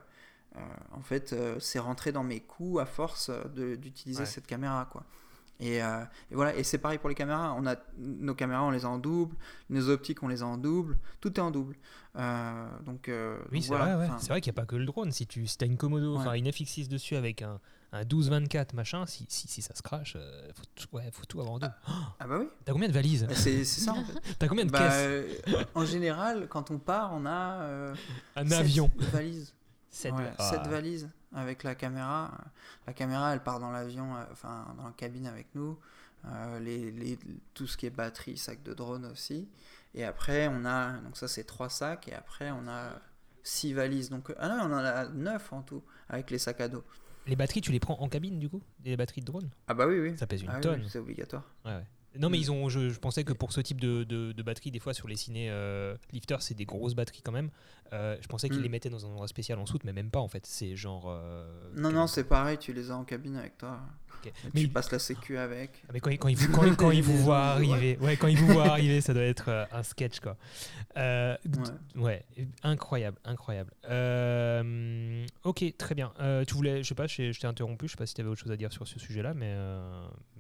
en fait c'est rentré dans mes coûts à force d'utiliser cette caméra quoi. Et, voilà, et c'est pareil pour les caméras. On a nos caméras, on les a en double, nos optiques, on les a en double, tout est en double. donc, oui, c'est vrai, c'est vrai qu'il n'y a pas que le drone. Si tu si as une Komodo, enfin une FX6 dessus avec un, un 12-24 machin, si, si, si, ça se crache, euh, faut, tout, ouais, faut tout avoir en deux. Ah, ah, bah oui. T'as combien de valises? C'est ça en fait. T'as combien de bah, caisses? euh, En général, quand on part, on a euh, un avion. valises. 7 ah. valises avec la caméra. La caméra, elle part dans l'avion, enfin dans la cabine avec nous. les, les, tout ce qui est batterie, sac de drone aussi. Et après, on a, donc ça c'est trois sacs, et après on a six valises. Donc, ah non, on en a neuf en tout, avec les sacs à dos. Les batteries, tu les prends en cabine du coup? Les batteries de drone? Ah bah oui, oui. Ça pèse une Ah tonne. oui, c'est obligatoire. Ouais, ouais. Non, mais Mm. ils ont. Je, je pensais que pour ce type de, de, de batterie, des fois sur les ciné euh, lifters, c'est des grosses batteries quand même. Euh, je pensais qu'ils Mm. les mettaient dans un endroit spécial en soute, mais même pas en fait. C'est genre. euh, Non, non, c'est pareil, tu les as en cabine avec toi. Mais, tu passes la sécu avec. ah, mais quand, ils- quand ils vous, quand, quand ils vous voient arriver, ouais, quand ils vous voient arriver, ça doit être euh, un sketch quoi. Ouais. Ouais, incroyable, incroyable. Ok, très bien. Tu voulais, je sais pas, je, je t'ai interrompu, je sais pas si tu avais autre chose à dire sur ce sujet-là, mais,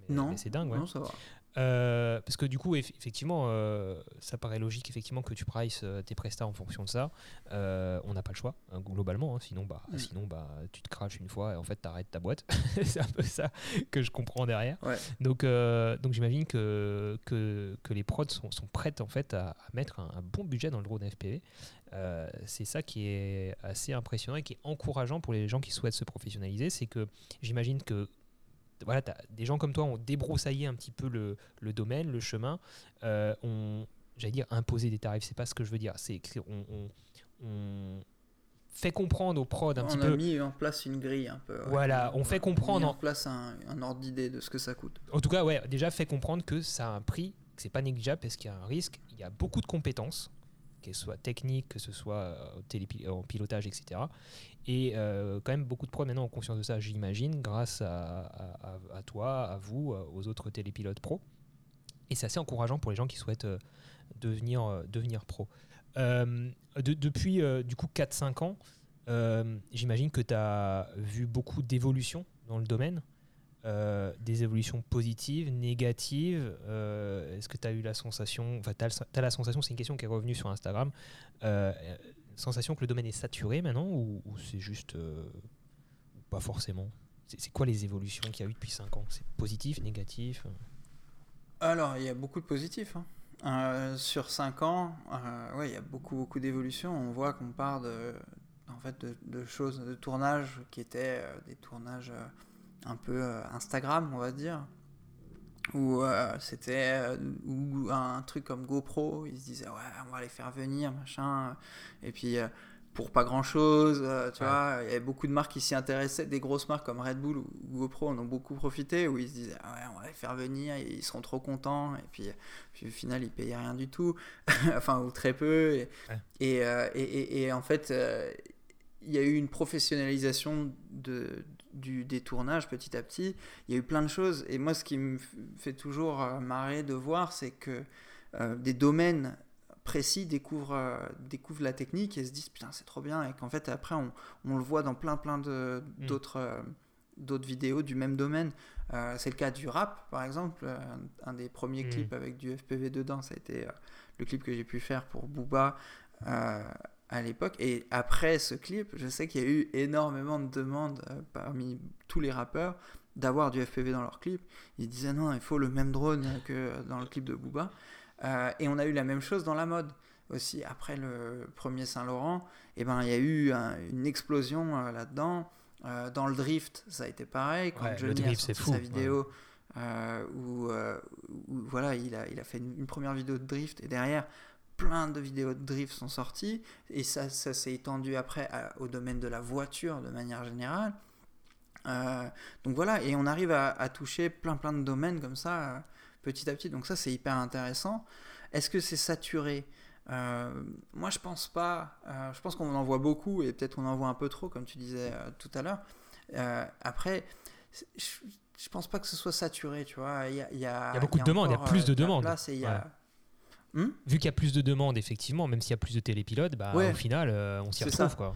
mais- Non, c'est dingue, ouais. Non, ça va. Euh, parce que du coup, eff- effectivement, euh, ça paraît logique effectivement que tu prices euh, tes prestats en fonction de ça. On n'a pas le choix, hein, globalement. hein, sinon, bah, Mm. sinon, bah, tu te craches une fois et en fait, t'arrêtes ta boîte. c'est un peu ça que je comprends derrière. Ouais. Donc, donc j'imagine que, que, que les prods sont, sont prêtes en fait à, à mettre un, un bon budget dans le drone FPV. C'est ça qui est assez impressionnant et qui est encourageant pour les gens qui souhaitent se professionnaliser. C'est que j'imagine que voilà, des gens comme toi ont débroussaillé un petit peu le, le domaine, le chemin, euh, ont, j'allais dire, imposé des tarifs. C'est pas ce que je veux dire. C'est on, on fait comprendre aux prods un on petit a peu. mis en place une grille un peu. ouais. Voilà, on fait a comprendre mis en- en place un, un ordre d'idée de ce que ça coûte. En tout cas, ouais, déjà fait comprendre que ça a un prix, que c'est pas négligeable parce qu'il y a un risque. Il y a beaucoup de compétences, qu'elles soient techniques, que ce soit euh, télépi- en pilotage, etc. Et euh, quand même, beaucoup de pros maintenant ont conscience de ça, j'imagine, grâce à, toi, à vous, euh, aux autres télépilotes pros. Et c'est assez encourageant pour les gens qui souhaitent euh, devenir, euh, pro. Euh, de- depuis euh, du coup 4-5 ans, euh, j'imagine que tu as vu beaucoup d'évolutions dans le domaine. Euh, des évolutions positives, négatives euh, Est-ce que tu as eu la sensation, enfin, tu as, la sensation, c'est une question qui est revenue sur Instagram, euh, sensation que le domaine est saturé maintenant ou, ou c'est juste pas forcément? C'est quoi les évolutions qu'il y a eu depuis 5 ans? C'est positif, négatif? Alors, il y a beaucoup de positifs. hein. Sur 5 ans, ouais, il y a beaucoup, beaucoup d'évolutions. On voit qu'on part de, en fait, de, choses, de tournages qui étaient des tournages un peu euh, Instagram, on va dire. Où euh, c'était euh, ou un truc comme GoPro, ils se disaient ouais, on va les faire venir, machin. Et puis euh, pour pas grand chose, tu Ouais. vois, il y avait beaucoup de marques qui s'y intéressaient, des grosses marques comme Red Bull ou GoPro en ont beaucoup profité, où ils se disaient ah ouais, on va les faire venir, et ils seront trop contents. Et puis, puis au final, ils payaient rien du tout, enfin, ou très peu. Et, Ouais. et, et, en fait, il y a eu une professionnalisation de, du, des tournages petit à petit. Il y a eu plein de choses. Et moi, ce qui me fait toujours euh, marrer de voir, c'est que euh, des domaines précis découvrent, euh, découvrent la technique et se disent putain, c'est trop bien. Et qu'en fait, après, on, on le voit dans plein, plein de- Mm. d'autres. d'autres vidéos du même domaine. Euh, c'est le cas du rap, par exemple. Un des premiers Mm. clips avec du FPV dedans, ça a été euh, le clip que j'ai pu faire pour Booba euh, à l'époque. Et après ce clip, je sais qu'il y a eu énormément de demandes euh, parmi tous les rappeurs d'avoir du FPV dans leur clip. Ils disaient non, il faut le même drone que dans le clip de Booba. Euh, et on a eu la même chose dans la mode aussi. Après le premier Saint-Laurent, eh ben, il y a eu un- une explosion euh, là-dedans. Dans le drift, ça a été pareil. Quand Ouais, le Johnny a drift, sorti c'est fou, sa vidéo, euh, où, euh, où, voilà, il a, il a fait une, une première vidéo de drift et derrière, plein de vidéos de drift sont sorties et ça, ça s'est étendu après à- au domaine de la voiture de manière générale. Euh, donc voilà, et on arrive à, à toucher plein plein de domaines comme ça euh, petit à petit. Donc ça c'est hyper intéressant. Est-ce que c'est saturé? Euh, Moi je pense pas. Je pense qu'on en voit beaucoup et peut-être on en voit un peu trop comme tu disais tout à l'heure. Après, je, je pense pas que ce soit saturé, tu vois. Il y a, il y a, Il y a beaucoup de demandes, il y a plus de demandes. place et il y a- Hmm Vu qu'il y a plus de demandes, effectivement, même s'il y a plus de télépilotes, bah, Ouais. au final, euh, on s'y retrouve. ça. Quoi.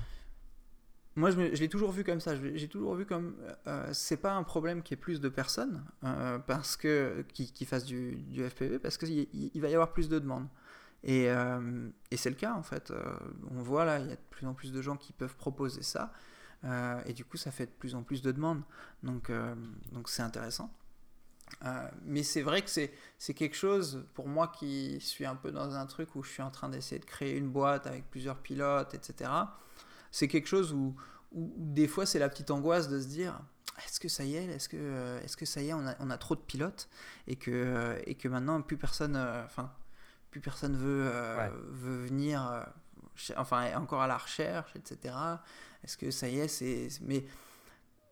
Moi, je, l'ai toujours vu comme ça. J'ai toujours vu comme euh, c'est pas un problème qu'il y ait plus de personnes euh, parce que qui, qui fassent du, du FPV parce qu'il il- va y avoir plus de demandes. Et, et c'est le cas en fait. On voit là, il y a de plus en plus de gens qui peuvent proposer ça. Et du coup, ça fait de plus en plus de demandes. Donc, donc c'est intéressant. Euh, mais c'est vrai que c'est quelque chose pour moi qui suis un peu dans un truc où je suis en train d'essayer de créer une boîte avec plusieurs pilotes, etc. C'est quelque chose où, où des fois c'est la petite angoisse de se dire est-ce que ça y est, est-ce que, euh, est-ce que ça y est, on a, on a trop de pilotes et que, et que maintenant plus personne, euh, enfin plus personne veut, euh, Ouais. veut venir, enfin est encore à la recherche, etc. Est-ce que ça y est, c'est, mais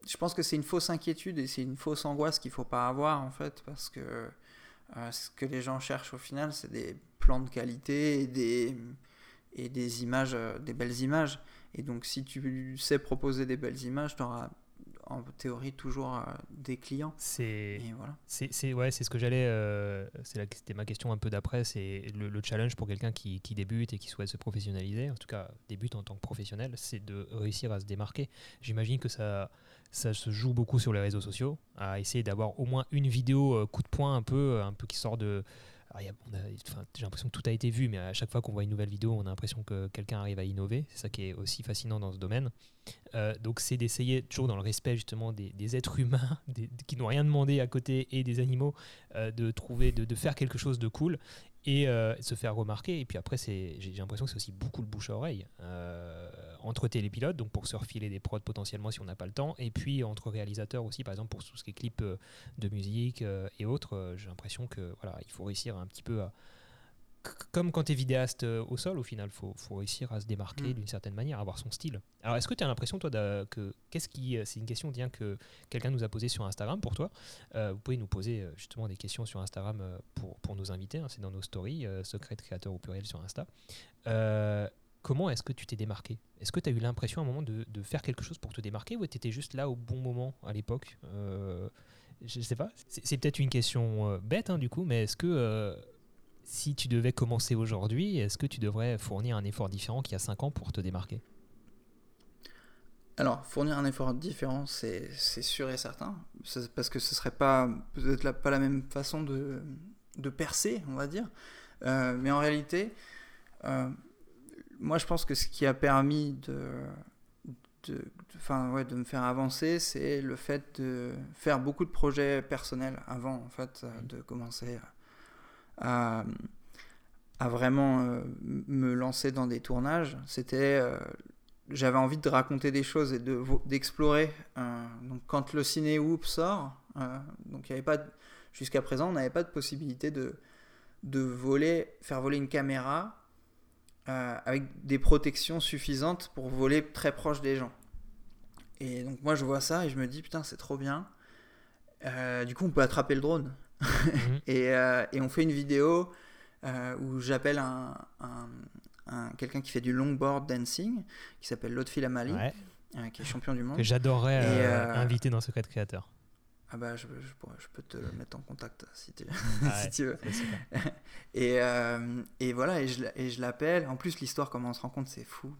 je pense que c'est une fausse inquiétude et c'est une fausse angoisse qu'il faut pas avoir en fait parce que euh, ce que les gens cherchent au final c'est des plans de qualité et des et des images euh, des belles images. Et donc si tu sais proposer des belles images tu auras en théorie toujours euh, des clients. C'est voilà. c'est ouais, c'est ce que j'allais. Euh, c'était ma question un peu d'après. C'est le, challenge pour quelqu'un qui, qui, débute et qui souhaite se professionnaliser, en tout cas débute en tant que professionnel, c'est de réussir à se démarquer. J'imagine que ça ça se joue beaucoup sur les réseaux sociaux, à essayer d'avoir au moins une vidéo euh, coup de poing un peu, un peu qui sort de j'ai l'impression que tout a été vu, mais à chaque fois qu'on voit une nouvelle vidéo, on a l'impression que quelqu'un arrive à innover. C'est ça qui est aussi fascinant dans ce domaine. Euh, donc, c'est d'essayer, toujours dans le respect justement des, êtres humains qui n'ont rien demandé à côté et des animaux, euh, de trouver, de, faire quelque chose de cool et euh, se faire remarquer. Et puis après, j'ai l'impression que c'est aussi beaucoup le bouche à oreille euh, entre télépilotes, donc pour se refiler des prods potentiellement si on n'a pas le temps, et puis entre réalisateurs aussi, par exemple pour tout ce qui est clips de musique et autres. j'ai l'impression que voilà, il faut réussir un petit peu à comme quand tu es vidéaste euh, au sol, au final, il faut, réussir à se démarquer mm. d'une certaine manière, avoir son style. Alors, est-ce que tu as l'impression, toi, que qu'est-ce qui. Euh, c'est une question bien que quelqu'un nous a posée sur Instagram pour toi. Euh, vous pouvez nous poser justement des questions sur Instagram pour, pour nous inviter. Hein, c'est dans nos stories, secret créateur au pluriel sur Insta. comment est-ce que tu t'es démarqué? Est-ce que tu as eu l'impression à un moment de, de, faire quelque chose pour te démarquer ou tu étais juste là au bon moment à l'époque? Je sais pas. C'est peut-être une question bête, hein, du coup, mais est-ce que si tu devais commencer aujourd'hui, est-ce que tu devrais fournir un effort différent qu'il y a 5 ans pour te démarquer? Alors, fournir un effort différent, c'est sûr et certain, parce que ce serait pas peut-être pas la même façon de, de, percer, on va dire. Euh, mais en réalité, euh, moi je pense que ce qui a permis de, ouais, de me faire avancer, c'est le fait de faire beaucoup de projets personnels avant, en fait, de commencer à à, vraiment euh, me lancer dans des tournages, c'était euh, j'avais envie de raconter des choses et de d'explorer. Euh, donc quand le ciné Whoop sort, donc il y avait pas jusqu'à présent on n'avait pas de possibilité de de voler, faire voler une caméra avec des protections suffisantes pour voler très proche des gens. Et donc moi je vois ça et je me dis putain c'est trop bien. du coup on peut attraper le drone. Mhm. et, euh, et, on fait une vidéo euh, où j'appelle un, un, quelqu'un qui fait du longboard dancing, qui s'appelle Lotfi Amali, euh, qui est champion du monde. Que j'adorerais inviter dans Secret Créateur. Ah bah je, je, peux te mettre en contact si tu, si tu veux. et, et, voilà, et je, et je l'appelle. En plus, l'histoire, comment on se rend compte, c'est fou.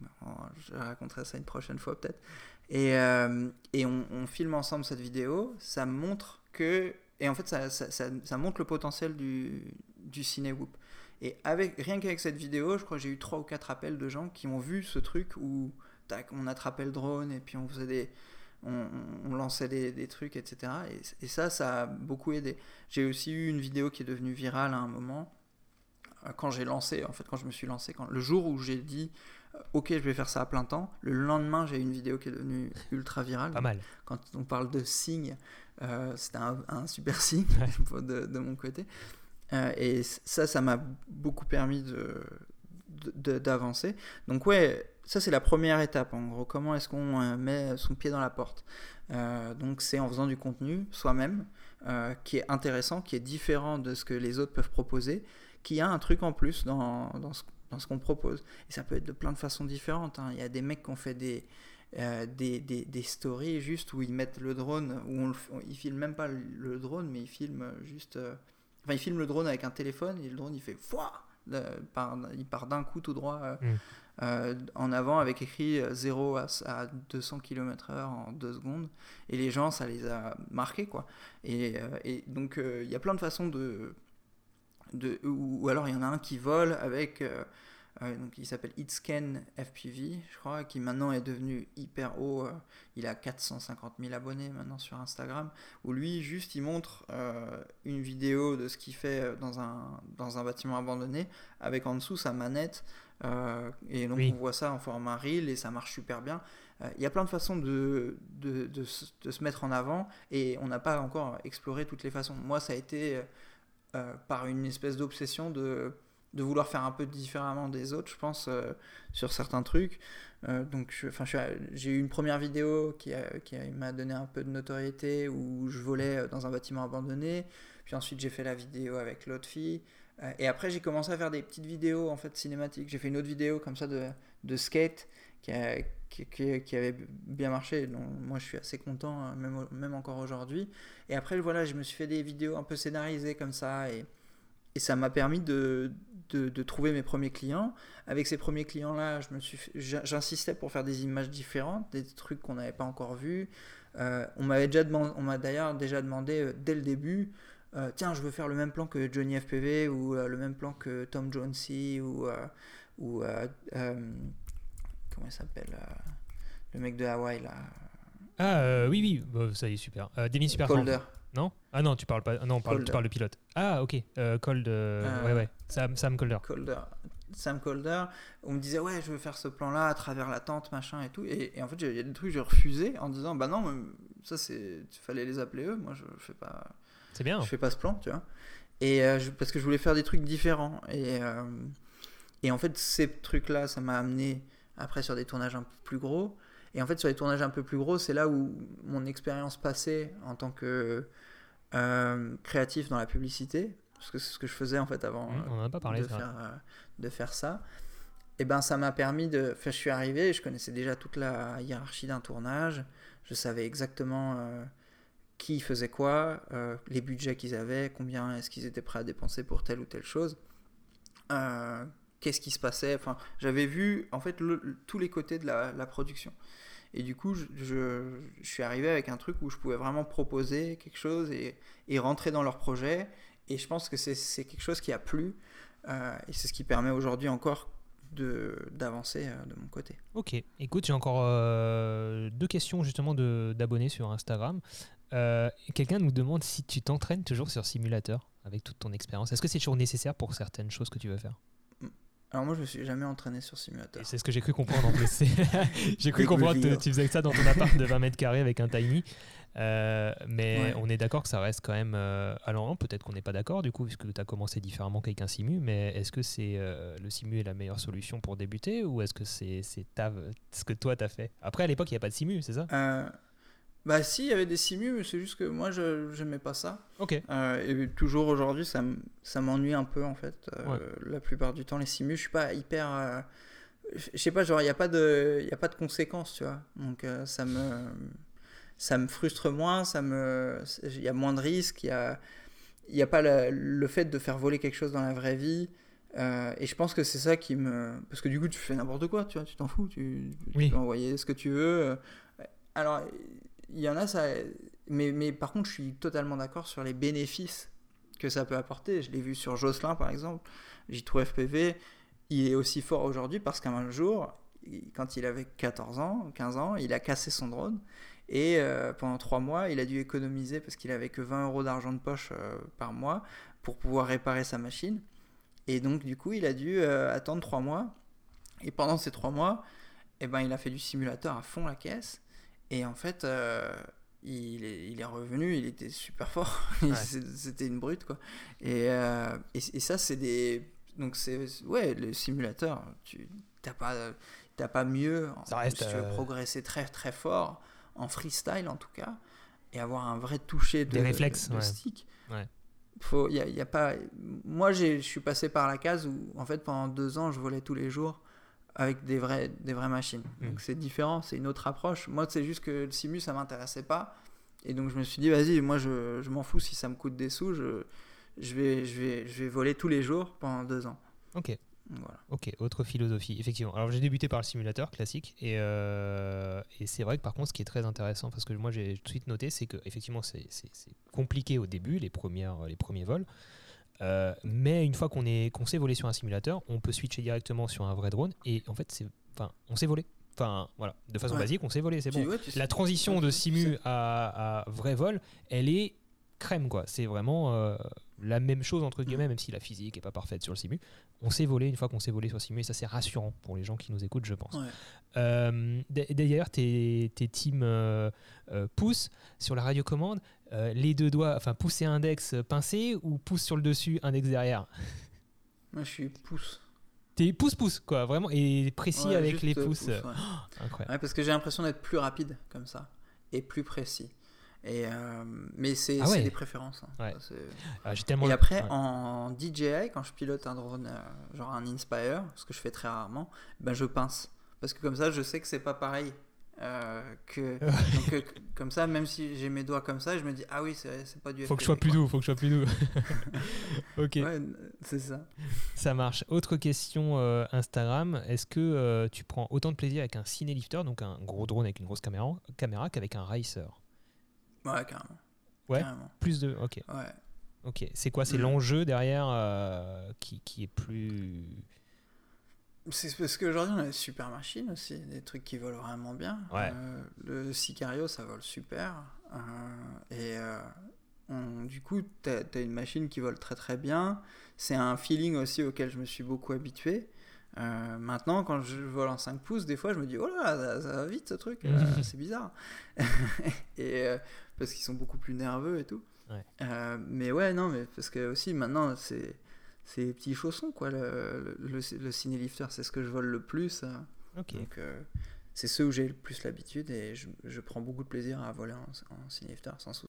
Je raconterai ça une prochaine fois peut-être. Et, et on, on, filme ensemble cette vidéo. Ça montre que et en fait, ça, montre le potentiel du, du ciné Whoop. Et avec, rien qu'avec cette vidéo, je crois que j'ai eu 3 ou 4 appels de gens qui ont vu ce truc où tac, on attrapait le drone et puis on faisait des. On, on lançait des, des, trucs, etc. Et, et, ça, ça a beaucoup aidé. J'ai aussi eu une vidéo qui est devenue virale à un moment. Euh, quand j'ai lancé, en fait, quand je me suis lancé, quand, le jour où j'ai dit euh, ok, je vais faire ça à plein temps. Le lendemain, j'ai une vidéo qui est devenue ultra virale. Pas mal. Quand on parle de signes, euh, c'était un, super signe de, mon côté. Euh, et ça, ça m'a beaucoup permis de, d'avancer. Donc ouais, ça c'est la première étape en gros. Comment est-ce qu'on met son pied dans la porte? Donc c'est en faisant du contenu soi-même qui est intéressant, qui est différent de ce que les autres peuvent proposer, qui a un truc en plus dans, dans ce, dans ce qu'on propose. Et ça peut être de plein de façons différentes. Hein. Il y a des mecs qui ont fait des, euh, des, des, des, stories juste où ils mettent le drone, où on, ils filment même pas le drone, mais ils filment juste. Euh, enfin, ils filment le drone avec un téléphone et le drone il fait Fouah il part d'un coup tout droit euh, mm. en avant avec écrit 0 à, à 200 km/h en 2 secondes. Et les gens, ça les a marqués quoi. Et, et donc, il y a plein de façons de. De ou, alors il y en a un qui vole avec donc il s'appelle Itscan FPV, je crois, qui maintenant est devenu hyper haut. Euh, il a 450 000 abonnés maintenant sur Instagram, où lui, juste, il montre euh, une vidéo de ce qu'il fait euh, dans un, dans un bâtiment abandonné, avec en dessous sa manette. et donc on voit ça en format reel et ça marche super bien. Il y a plein de façons de, de, de, de se mettre en avant et on n'a pas encore exploré toutes les façons. Moi, ça a été par une espèce d'obsession de de vouloir faire un peu différemment des autres, je pense, sur certains trucs. donc, enfin, j'ai eu une première vidéo qui, qui m'a donné un peu de notoriété où je volais dans un bâtiment abandonné. Puis ensuite, j'ai fait la vidéo avec l'autre fille. Et après, j'ai commencé à faire des petites vidéos en fait cinématiques. J'ai fait une autre vidéo comme ça de, de skate qui, qui, qui, avait bien marché. Donc moi, je suis assez content, hein, même, même encore aujourd'hui. Et après, voilà, je me suis fait des vidéos un peu scénarisées comme ça. Et, et ça m'a permis de, de, trouver mes premiers clients. Avec ces premiers clients-là, j'insistais pour faire des images différentes, des trucs qu'on n'avait pas encore vus. Euh, on on m'a d'ailleurs déjà demandé euh, dès le début, euh, tiens, je veux faire le même plan que Johnny FPV ou le même plan que Tom Jonesy ou ou comment il s'appelle Le mec de Hawaï, là. Ah, euh, oui, oui, bah, ça y est, super. Euh, Demi Super Colder. Non? Ah non, tu parles pas. Non, parle, tu parles de pilote. Ah, ok. Euh, Cold. Euh, ouais, ouais. Sam, Sam Colder. Colder. Sam Colder, on me disait ouais je veux faire ce plan là à travers la tente machin et tout et, en fait il y a des trucs que j'ai refusé en disant bah non ça c'est il fallait les appeler eux moi je fais pas c'est bien. Je fais pas ce plan tu vois. Et parce que je voulais faire des trucs différents. Et et en fait ces trucs là ça m'a amené après sur des tournages un peu plus gros. Et en fait, sur les tournages un peu plus gros, c'est là où mon expérience passée en tant que euh, créatif dans la publicité, parce que c'est ce que je faisais en fait avant on pas parlé, de, faire, euh, de faire ça, et ben ça m'a permis de. Enfin, je suis arrivé, je connaissais déjà toute la hiérarchie d'un tournage, je savais exactement euh, qui faisait quoi, les budgets qu'ils avaient, combien est-ce qu'ils étaient prêts à dépenser pour telle ou telle chose qu'est-ce qui se passait? Enfin, j'avais vu en fait tous les côtés de la, production. Et du coup, je, suis arrivé avec un truc où je pouvais vraiment proposer quelque chose et, rentrer dans leur projet. Et je pense que c'est quelque chose qui a plu. Euh, et c'est ce qui permet aujourd'hui encore d'avancer euh, de, mon côté. Ok, écoute, j'ai encore euh, deux questions justement d'abonnés sur Instagram. Quelqu'un nous demande si tu t'entraînes toujours sur simulateur avec toute ton expérience. Est-ce que c'est toujours nécessaire pour certaines choses que tu veux faire alors moi je me suis jamais entraîné sur simulateur. C'est ce que j'ai cru comprendre en plus. j'ai cru comprendre que tu faisais ça dans ton appart de 20 mètres carrés avec un tiny. Euh, mais on est d'accord que ça reste quand même euh, allant. Peut-être qu'on n'est pas d'accord du coup, puisque tu as commencé différemment qu'avec un simu. Mais est-ce que c'est euh, le simu est la meilleure solution pour débuter ou est-ce que c'est ce que toi tu as fait? Après, à l'époque, il n'y a pas de simu, c'est ça? Euh, bah si, il y avait des simus, mais c'est juste que moi, je n'aimais pas ça. Ok. Euh, et toujours aujourd'hui, ça m'ennuie un peu, en fait. Euh, la plupart du temps, les simus, je suis pas hyper... Euh, je sais pas, genre, il n'y a, pas de, y a pas de conséquences, tu vois. Donc, ça me... Ça me frustre moins, ça me... Il y a moins de risques, il y a... A pas le fait de faire voler quelque chose dans la vraie vie. et je pense que c'est ça qui me. Parce que du coup, tu fais n'importe quoi, tu vois, tu t'en fous, tu, tu peux envoyer ce que tu veux. Alors, il y en a, ça. Mais, mais par contre, je suis totalement d'accord sur les bénéfices que ça peut apporter. Je l'ai vu sur Jocelyn, par exemple. J'ai trouvé FPV. Il est aussi fort aujourd'hui parce qu'un jour, quand il avait 14 ans, 15 ans, il a cassé son drone. Et euh, pendant 3 mois, il a dû économiser parce qu'il avait que 20 euros d'argent de poche euh, par mois pour pouvoir réparer sa machine. Et donc, du coup, il a dû euh, attendre 3 mois. Et pendant ces 3 mois, eh ben, il a fait du simulateur à fond la caisse. Et en fait, euh, il, est, il, est, revenu, il était super fort. C'était une brute, quoi. Et, euh, et, ça, c'est des. Donc, c'est. Ouais, le simulateur, tu n'as pas, as pas mieux. Ça reste, si tu veux euh, progresser très, très fort, en freestyle en tout cas, et avoir un vrai toucher de, des réflexes, de, stick. Faut, y a, y a pas... Moi, je suis passé par la case où, en fait, pendant deux ans, je volais tous les jours avec des, vrais, des vraies machines. Mm. Donc c'est différent, c'est une autre approche. Moi, c'est juste que le simu, ça m'intéressait pas. Et donc je me suis dit, vas-y, moi, je, je m'en fous si ça me coûte des sous. Je, je, vais, je, vais, je vais voler tous les jours pendant deux ans. Ok. Voilà. Ok, autre philosophie, effectivement. Alors j'ai débuté par le simulateur classique et, euh, et c'est vrai que par contre ce qui est très intéressant, parce que moi j'ai tout de suite noté, c'est que effectivement c'est compliqué au début, les, premières, les premiers vols. Euh, mais une fois qu'on qu'on sait voler sur un simulateur, on peut switcher directement sur un vrai drone et en fait, c'est, enfin, on sait voler. Enfin, voilà, de façon basique, on sait voler, c'est bon. la transition de simu à, à, vrai vol, elle est crème, quoi. C'est vraiment euh, la même chose entre guillemets, mm. même si la physique est pas parfaite sur le simu. On sait voler une fois qu'on sait voler sur le simu et ça c'est rassurant pour les gens qui nous écoutent, je pense. Euh, d'ailleurs, tes, tes teams poussent sur la radiocommande. Euh, les deux doigts, enfin pousser index pincé ou pouce sur le dessus, index derrière? Moi, je suis pouce. T'es pouce-pouce, quoi, vraiment, et précis Ouais, avec les euh, pouces. pouce, ouais. Incroyable. Parce que j'ai l'impression d'être plus rapide comme ça et plus précis. Et euh, mais c'est Ah ouais. des préférences. hein. Ouais. Ça, tellement Et après, ouais. en DJI, quand je pilote un drone, euh, genre un Inspire, ce que je fais très rarement, ben je pince. Parce que comme ça, je sais que c'est pas pareil. euh, que, donc, euh, comme ça, même si j'ai mes doigts comme ça, je me dis, ah oui, c'est pas du Faut que je sois plus quoi. doux, faut que je sois plus doux. ok, c'est ça. ça marche. Autre question euh, Instagram. Est-ce que euh, tu prends autant de plaisir avec un ciné-lifter, donc un gros drone avec une grosse caméra, caméra qu'avec un racer Ouais, carrément. Ouais. Carrément. Plus de. Ok, Ouais. ok. C'est quoi C'est Mm. l'enjeu derrière euh, qui, qui est plus. C'est parce qu'aujourd'hui, on a des super machines aussi, des trucs qui volent vraiment bien. Ouais. Euh, le Sicario, ça vole super. Euh, et on- du coup, tu as, une machine qui vole très très bien. C'est un feeling aussi auquel je me suis beaucoup habitué. Euh, maintenant, quand je vole en 5 pouces, des fois, je me dis, oh là, ça, ça va vite ce truc, euh, c'est bizarre. et euh, parce qu'ils sont beaucoup plus nerveux et tout. Ouais. Euh, mais ouais, non, mais parce que aussi maintenant, c'est les petits chaussons, quoi. Le, le, le, le ciné-lifter, c'est ce que je vole le plus. Donc, euh, c'est ceux où j'ai le plus l'habitude et je, je prends beaucoup de plaisir à voler en, en ciné-lifter, sans, sou-